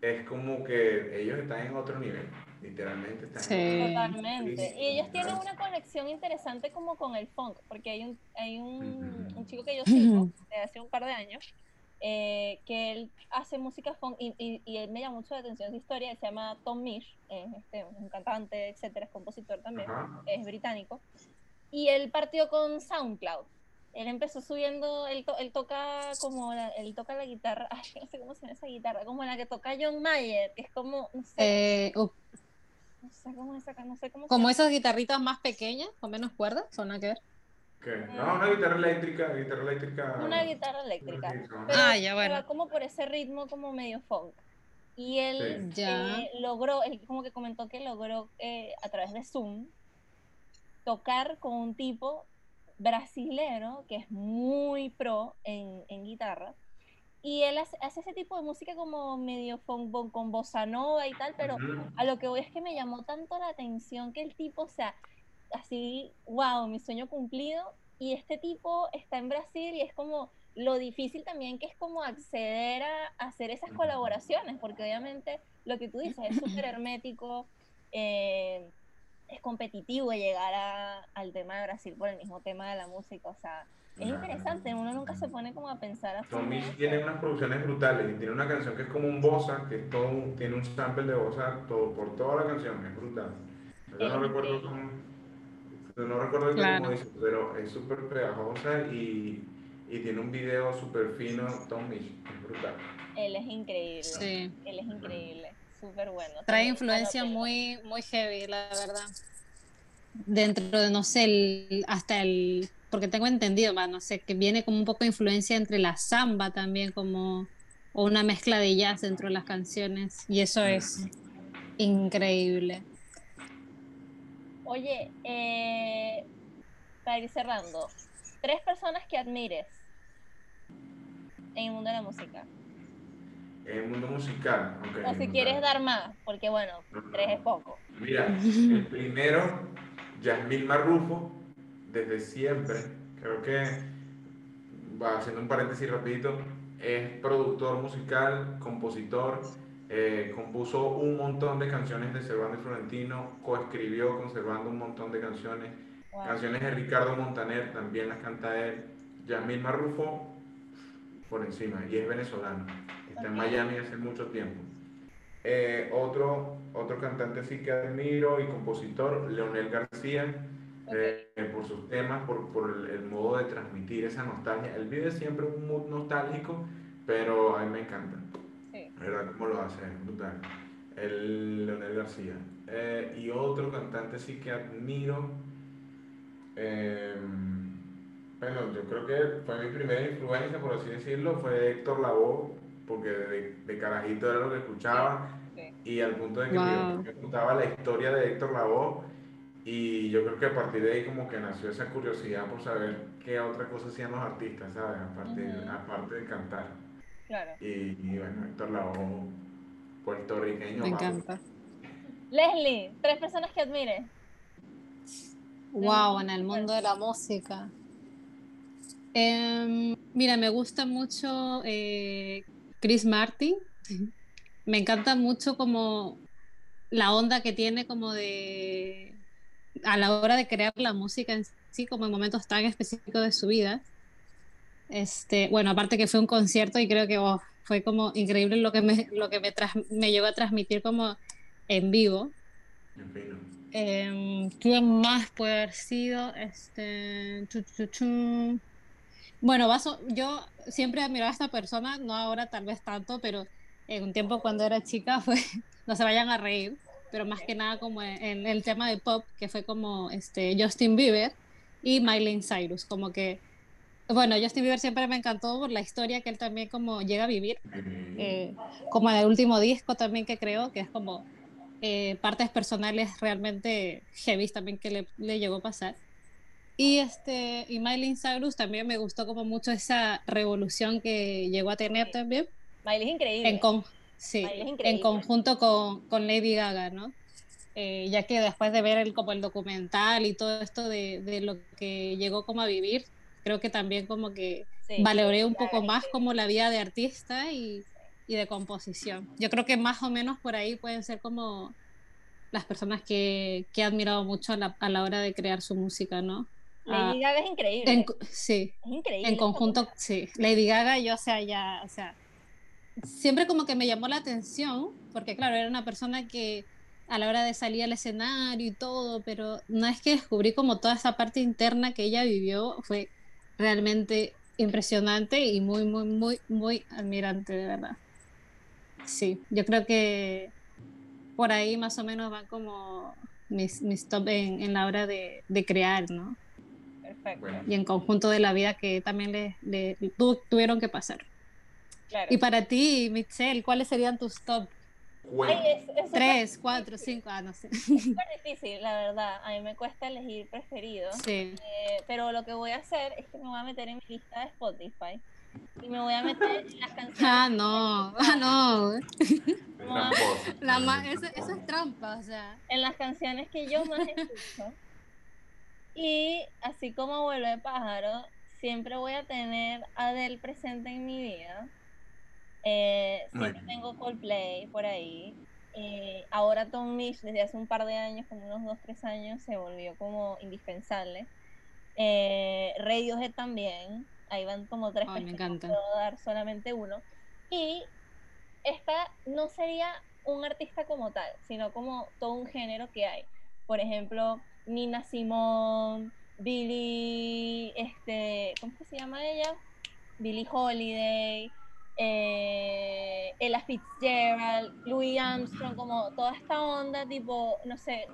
Speaker 3: es como que ellos están en otro nivel, literalmente están
Speaker 1: Sí.
Speaker 2: Totalmente. Y ellos tienen una conexión interesante como con el funk, porque hay un, hay un,
Speaker 3: Ujú.
Speaker 2: un chico que yo sigo de hace un par de años eh, que él hace música funk y, y, él me llama mucho la atención su historia, él se llama Tom Misch, es este, un cantante, etcétera, es compositor también, es británico, y él partió con SoundCloud. Él empezó subiendo, él, él toca como, la, él toca la guitarra, (laughs) ay, no sé cómo se llama esa guitarra, como la que toca John Mayer, que es como, no sé,
Speaker 1: eh,
Speaker 2: no sé cómo es no sé cómo
Speaker 1: Como esas guitarritas más pequeñas, con menos cuerdas, son nada que ver.
Speaker 3: ¿Qué? No, una guitarra eléctrica, guitarra eléctrica.
Speaker 2: Una guitarra eléctrica.
Speaker 1: ah, ya bueno.
Speaker 2: Va como por ese ritmo como medio funk. Y él ya. Eh, logró, él como que comentó que logró eh, a través de Zoom tocar con un tipo brasilero que es muy pro en, en guitarra. Y él hace, ese tipo de música como medio funk, con bossa nova y tal, pero a lo que voy es que me llamó tanto la atención que el tipo, o sea, así, wow, mi sueño cumplido. Y este tipo está en Brasil y es como lo difícil también que es como acceder a, hacer esas colaboraciones, porque obviamente lo que tú dices es súper hermético, eh, es competitivo llegar a, al tema de Brasil por el mismo tema de la música, o sea, es interesante, uno nunca se pone como a pensar así.
Speaker 3: Tommy tiene unas producciones brutales y tiene una canción que es como un bossa, que todo, tiene un sample de bossa todo, por toda la canción, es brutal. Yo no recuerdo cómo no recuerdo claro. cómo dice, pero es súper pegajosa y, y, tiene un video súper fino, Tom Mitch, es brutal.
Speaker 2: Él es increíble. Sí. Él es increíble, súper bueno.
Speaker 1: Trae influencia muy, muy heavy, la verdad. Dentro de, no sé, el, hasta el, porque tengo entendido, más, no sé, que viene como un poco de influencia entre la samba también, como, o una mezcla de jazz dentro de las canciones, y eso es increíble.
Speaker 2: Oye, eh, para ir cerrando, tres personas que admires en el mundo de la música.
Speaker 3: En el mundo musical,
Speaker 2: O si quieres dar más, porque bueno, tres es poco.
Speaker 3: Mira, (laughs) el primero, Yasmil Marrufo, desde siempre, creo que, va haciendo un paréntesis rapidito, es productor musical, compositor, eh, compuso un montón de canciones de Servando y Florentino, coescribió con Servando un montón de canciones, canciones de Ricardo Montaner, también las canta él, Yamil Marrufo, por encima, y es venezolano, está en Miami hace mucho tiempo. Eh, otro, otro cantante sí que admiro y compositor, Leonel García, eh, por sus temas, por, por el, el, modo de transmitir esa nostalgia. Él vive siempre un mood nostálgico, pero a mí me encanta. ¿verdad? ¿Cómo lo hace? Brutal. El Leonel García. Eh, y otro cantante sí que admiro. Em, bueno, yo creo que fue mi primera influencia, por así decirlo, fue Héctor Lavoe, porque de, de carajito era lo que escuchaba. Y al punto de que wow. me contaba la historia de Héctor Lavoe. Y yo creo que a partir de ahí como que nació esa curiosidad por saber qué otra cosa hacían los artistas, ¿sabes? Aparte, aparte de cantar. Y, bueno, Héctor Lavoe, puertorriqueño.
Speaker 1: Me encanta.
Speaker 2: Leslie, tres personas que admire.
Speaker 1: Wow, en el mundo de la música. Em, mira, me gusta mucho eh, Chris Martin. Me encanta mucho como la onda que tiene como de a la hora de crear la música en sí, como en momentos tan específicos de su vida. Este, bueno, aparte que fue un concierto y creo que oh, fue como increíble lo que me, lo que me, me llevó a transmitir como en vivo. Eh, ¿Quién más puede haber sido? Este, Bueno, yo siempre admiraba a esta persona, no ahora tal vez tanto, pero en un tiempo cuando era chica fue, (laughs) no se vayan a reír, pero más que nada como en, el tema de pop, que fue como este, Justin Bieber y Miley Cyrus, como que bueno, Justin Bieber siempre me encantó por la historia que él también como llega a vivir, eh, como en el último disco también que creo, que es como eh, partes personales realmente heavy también que le, le, llegó a pasar. Y, este, y Miley Cyrus también me gustó como mucho esa revolución que llegó a tener también.
Speaker 2: Miley es increíble.
Speaker 1: En con, sí, en conjunto con, con, Lady Gaga, ¿no? Eh, ya que después de ver el, como el documental y todo esto de, de lo que llegó como a vivir, creo que también como que valoré un poco más como la vida de artista y, y, de composición. Yo creo que más o menos por ahí pueden ser como las personas que, que he admirado mucho a la, a la hora de crear su música, ¿no?
Speaker 2: Lady Gaga es increíble.
Speaker 1: sí.
Speaker 2: Es increíble.
Speaker 1: En conjunto, sí. Lady Gaga, yo, o sea, ya, o sea, siempre como que me llamó la atención, porque claro, era una persona que a la hora de salir al escenario y todo, pero no es que descubrí como toda esa parte interna que ella vivió, fue realmente impresionante y muy, muy, muy, muy admirante, de verdad. Sí, yo creo que por ahí más o menos van como mis, mis top en, en la hora de, de crear, ¿no?
Speaker 2: Perfecto.
Speaker 1: Y en conjunto de la vida que también tuvieron que pasar.
Speaker 2: Claro.
Speaker 1: Y para ti, Michelle, ¿cuáles serían tus top?
Speaker 3: Bueno,
Speaker 2: Ay, es, es
Speaker 1: Tres, cuatro, cinco, ah, no sé.
Speaker 2: Es (laughs) súper difícil, la verdad. A mí me cuesta elegir preferido.
Speaker 1: Sí.
Speaker 2: Eh, pero lo que voy a hacer es que me voy a meter en mi lista de Spotify y me voy a meter en las canciones.
Speaker 1: Ah, no, ah, no. La ma- eso, eso es trampa, o sea.
Speaker 2: en las canciones que yo más escucho. Y así como vuelve pájaro, siempre voy a tener a Adele presente en mi vida. Eh, siempre tengo Coldplay por ahí. Eh, ahora Tom Misch desde hace un par de años, como unos 2, 3 años, se volvió como indispensable. Eh, Radiohead también. Ahí van como tres
Speaker 1: Ay, me encanta.
Speaker 2: puedo dar solamente uno. Y esta no sería un artista como tal, sino como todo un género que hay. Por ejemplo, Nina Simone, Billie, este, ¿cómo se llama ella? Billie Holiday, eh, Ella Fitzgerald, Louis Armstrong, como toda esta onda, tipo, no sé,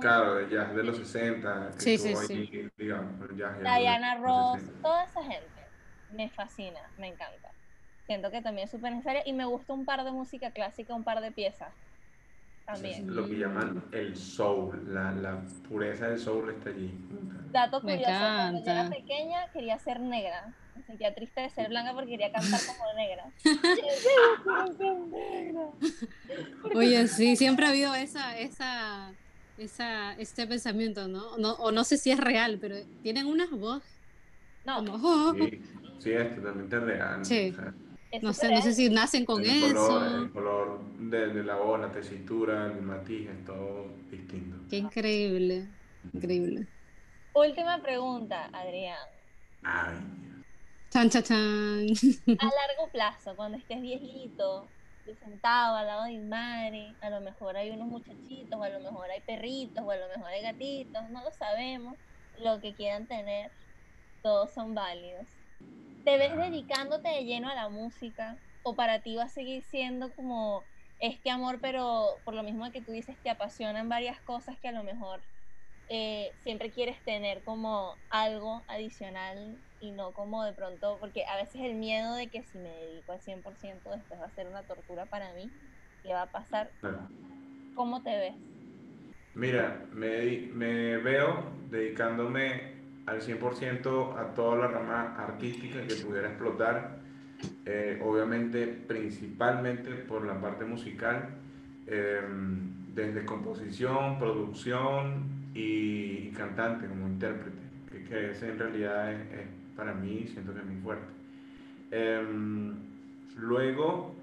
Speaker 3: Claro, de jazz de los 60. que
Speaker 1: Sí, sí,
Speaker 3: estuvo
Speaker 1: sí.
Speaker 3: allí, digamos, el jazz ya de
Speaker 2: Diana Ross,
Speaker 3: 60.
Speaker 2: toda esa gente me fascina, me encanta. Siento que también es súper necesaria y me gusta un par de música clásica, un par de piezas también.
Speaker 3: Lo que llaman el soul, la, la pureza del soul está allí.
Speaker 2: Dato
Speaker 1: Me
Speaker 2: curioso, cuando yo era pequeña quería ser negra. Me sentía triste de ser blanca porque quería cantar (laughs) como negra.
Speaker 1: Oye, sí, siempre ha habido esa, esa, esa, este pensamiento, ¿no? no o no sé si es real, pero tienen unas voz
Speaker 2: No,
Speaker 1: como, oh,
Speaker 3: Sí, sí, es totalmente real.
Speaker 1: Sí.
Speaker 3: o sea,
Speaker 2: es
Speaker 1: no sé, no sé si nacen con
Speaker 3: el
Speaker 1: eso.
Speaker 3: Color, el color de, de la voz, la tesitura, el matiz, es todo distinto.
Speaker 1: Qué increíble, increíble.
Speaker 2: Última pregunta, Adrián.
Speaker 3: Ay,
Speaker 1: Chan, chan, chan.
Speaker 2: A largo plazo, cuando estés viejito, sentado al lado de mi madre, a lo mejor hay unos muchachitos, o a lo mejor hay perritos, o a lo mejor hay gatitos, no lo sabemos. Lo que quieran tener, todos son válidos. ¿Te ves dedicándote de lleno a la música? ¿O para ti va a seguir siendo como este amor, pero por lo mismo que tú dices, te apasionan varias cosas que a lo mejor eh, siempre quieres tener como algo adicional y no como de pronto, porque a veces el miedo de que si me dedico al 100% después va a ser una tortura para mí, ¿qué va a pasar?
Speaker 3: claro.
Speaker 2: ¿Cómo te ves?
Speaker 3: Mira, me, me veo dedicándome al 100% a toda la rama artística que pudiera explotar, eh, obviamente principalmente por la parte musical, eh, desde composición, producción y, y cantante como intérprete, que, que ese en realidad es, es para mí, siento que es muy fuerte. Em, luego,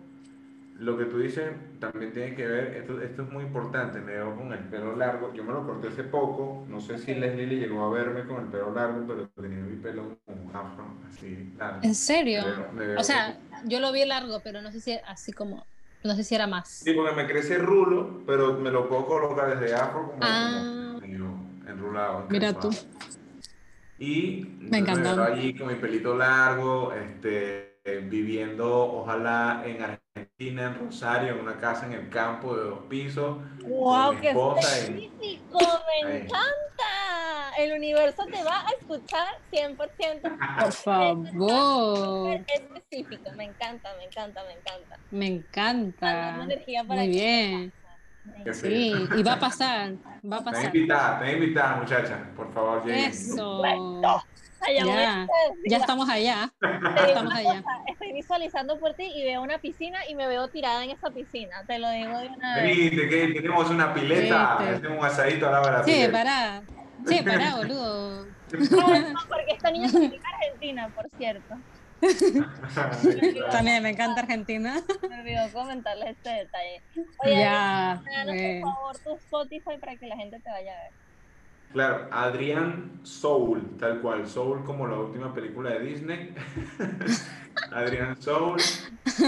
Speaker 3: lo que tú dices también tiene que ver, esto, esto es muy importante, me veo con el pelo largo, yo me lo corté hace poco, no sé si Leslie le llegó a verme con el pelo largo, pero tenía mi pelo como un afro, así, largo.
Speaker 1: ¿En serio?
Speaker 3: Me veo- me
Speaker 1: O sea, yo lo vi largo, pero no sé si así como, no sé si era más.
Speaker 3: Sí, porque me crece rulo, pero me lo puedo colocar desde afro como,
Speaker 1: Ah.
Speaker 3: como enrulado.
Speaker 1: Mira tú.
Speaker 3: Y
Speaker 1: Me encantó.
Speaker 3: veo allí con mi pelito largo, este, viviendo ojalá en Argentina, en Rosario, en una casa en el campo de dos pisos.
Speaker 2: ¡Wow!
Speaker 3: mi
Speaker 2: ¡Qué específico! ¡Me (laughs)
Speaker 3: Ahí.
Speaker 2: encanta! El universo te va a escuchar 100%.
Speaker 1: Por favor,
Speaker 2: Súper específico, me encanta, me encanta, me encanta.
Speaker 1: me encanta.
Speaker 2: energía para
Speaker 1: Muy
Speaker 2: que
Speaker 1: bien. Sí, y va a pasar, va a
Speaker 3: Te
Speaker 1: pasar.
Speaker 3: invitada, te invitada, muchacha, por favor, lleguen.
Speaker 1: Eso. Ya, ya estamos allá.
Speaker 2: Te
Speaker 1: estamos allá. (laughs)
Speaker 2: Estoy visualizando por ti y veo una piscina y me veo tirada en esa piscina. Te lo digo de una vez.
Speaker 3: Que tenemos una pileta,
Speaker 1: Vete.
Speaker 3: hacemos un asadito al lado de la
Speaker 1: Sí,
Speaker 3: pileta.
Speaker 1: pará. Sí, pará, boludo. (laughs)
Speaker 2: No, no, porque esta niña (laughs) a Argentina, por cierto. (laughs)
Speaker 1: También me encanta Argentina. (laughs)
Speaker 2: Me olvidó comentarles este detalle. (laughs) Oye,
Speaker 1: Ya.
Speaker 2: Danos,
Speaker 1: eh,
Speaker 2: por favor tu Spotify para que la gente te vaya a ver.
Speaker 3: Claro, Adrián Soul, tal cual, Soul como la última película de Disney. Adrián Soul.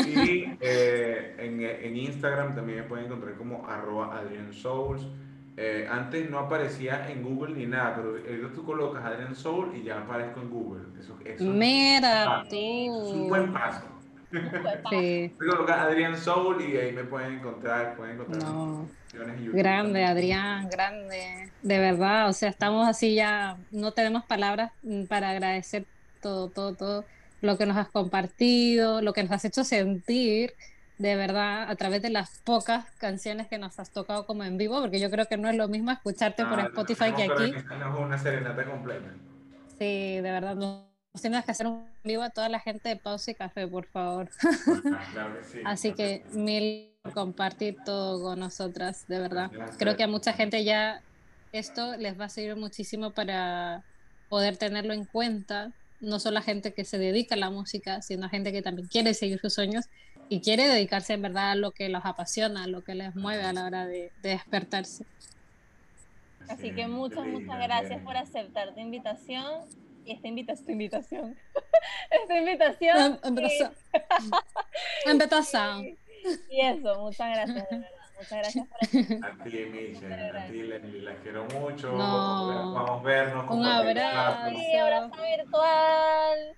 Speaker 3: Y eh, en, en, Instagram también me pueden encontrar como arroba Adrián Souls. Eh, antes no aparecía en Google ni nada, pero ahorita tú colocas Adrián Soul y ya aparezco en Google. Eso, eso
Speaker 1: Mira.
Speaker 3: Es un buen paso. (laughs)
Speaker 1: Sí.
Speaker 3: Adrián Soul y ahí me pueden encontrar, pueden encontrar
Speaker 1: no. Grande, Adrián, grande. De verdad, o sea, estamos así ya, no tenemos palabras mm, para agradecer todo, todo, todo lo que nos has compartido, lo que nos has hecho sentir, de verdad, a través de las pocas canciones que nos has tocado como en vivo, porque yo creo que no es lo mismo escucharte por Spotify que aquí.
Speaker 3: No una serenata completa.
Speaker 1: Sí, de verdad, no tienes que hacer un vivo a toda la gente de Pausa y Café, por favor. (laughs) Así que mil por compartir todo con nosotras, de verdad. Creo que a mucha gente ya esto les va a servir muchísimo para poder tenerlo en cuenta, no solo a gente que se dedica a la música, sino a gente que también quiere seguir sus sueños y quiere dedicarse en verdad a lo que los apasiona, a lo que les mueve a la hora de, despertarse.
Speaker 2: Así que muchas, muchas gracias por aceptar tu invitación y esta invitación, invitación, (laughs) esta invitación.
Speaker 1: Invitación. (laughs)
Speaker 2: Y eso, muchas gracias, de verdad. Muchas gracias por (laughs)
Speaker 3: A ti, Michelle, a ti, Lenny, las quiero mucho. Vamos a vernos.
Speaker 1: Un abrazo.
Speaker 2: Sí, abrazo virtual.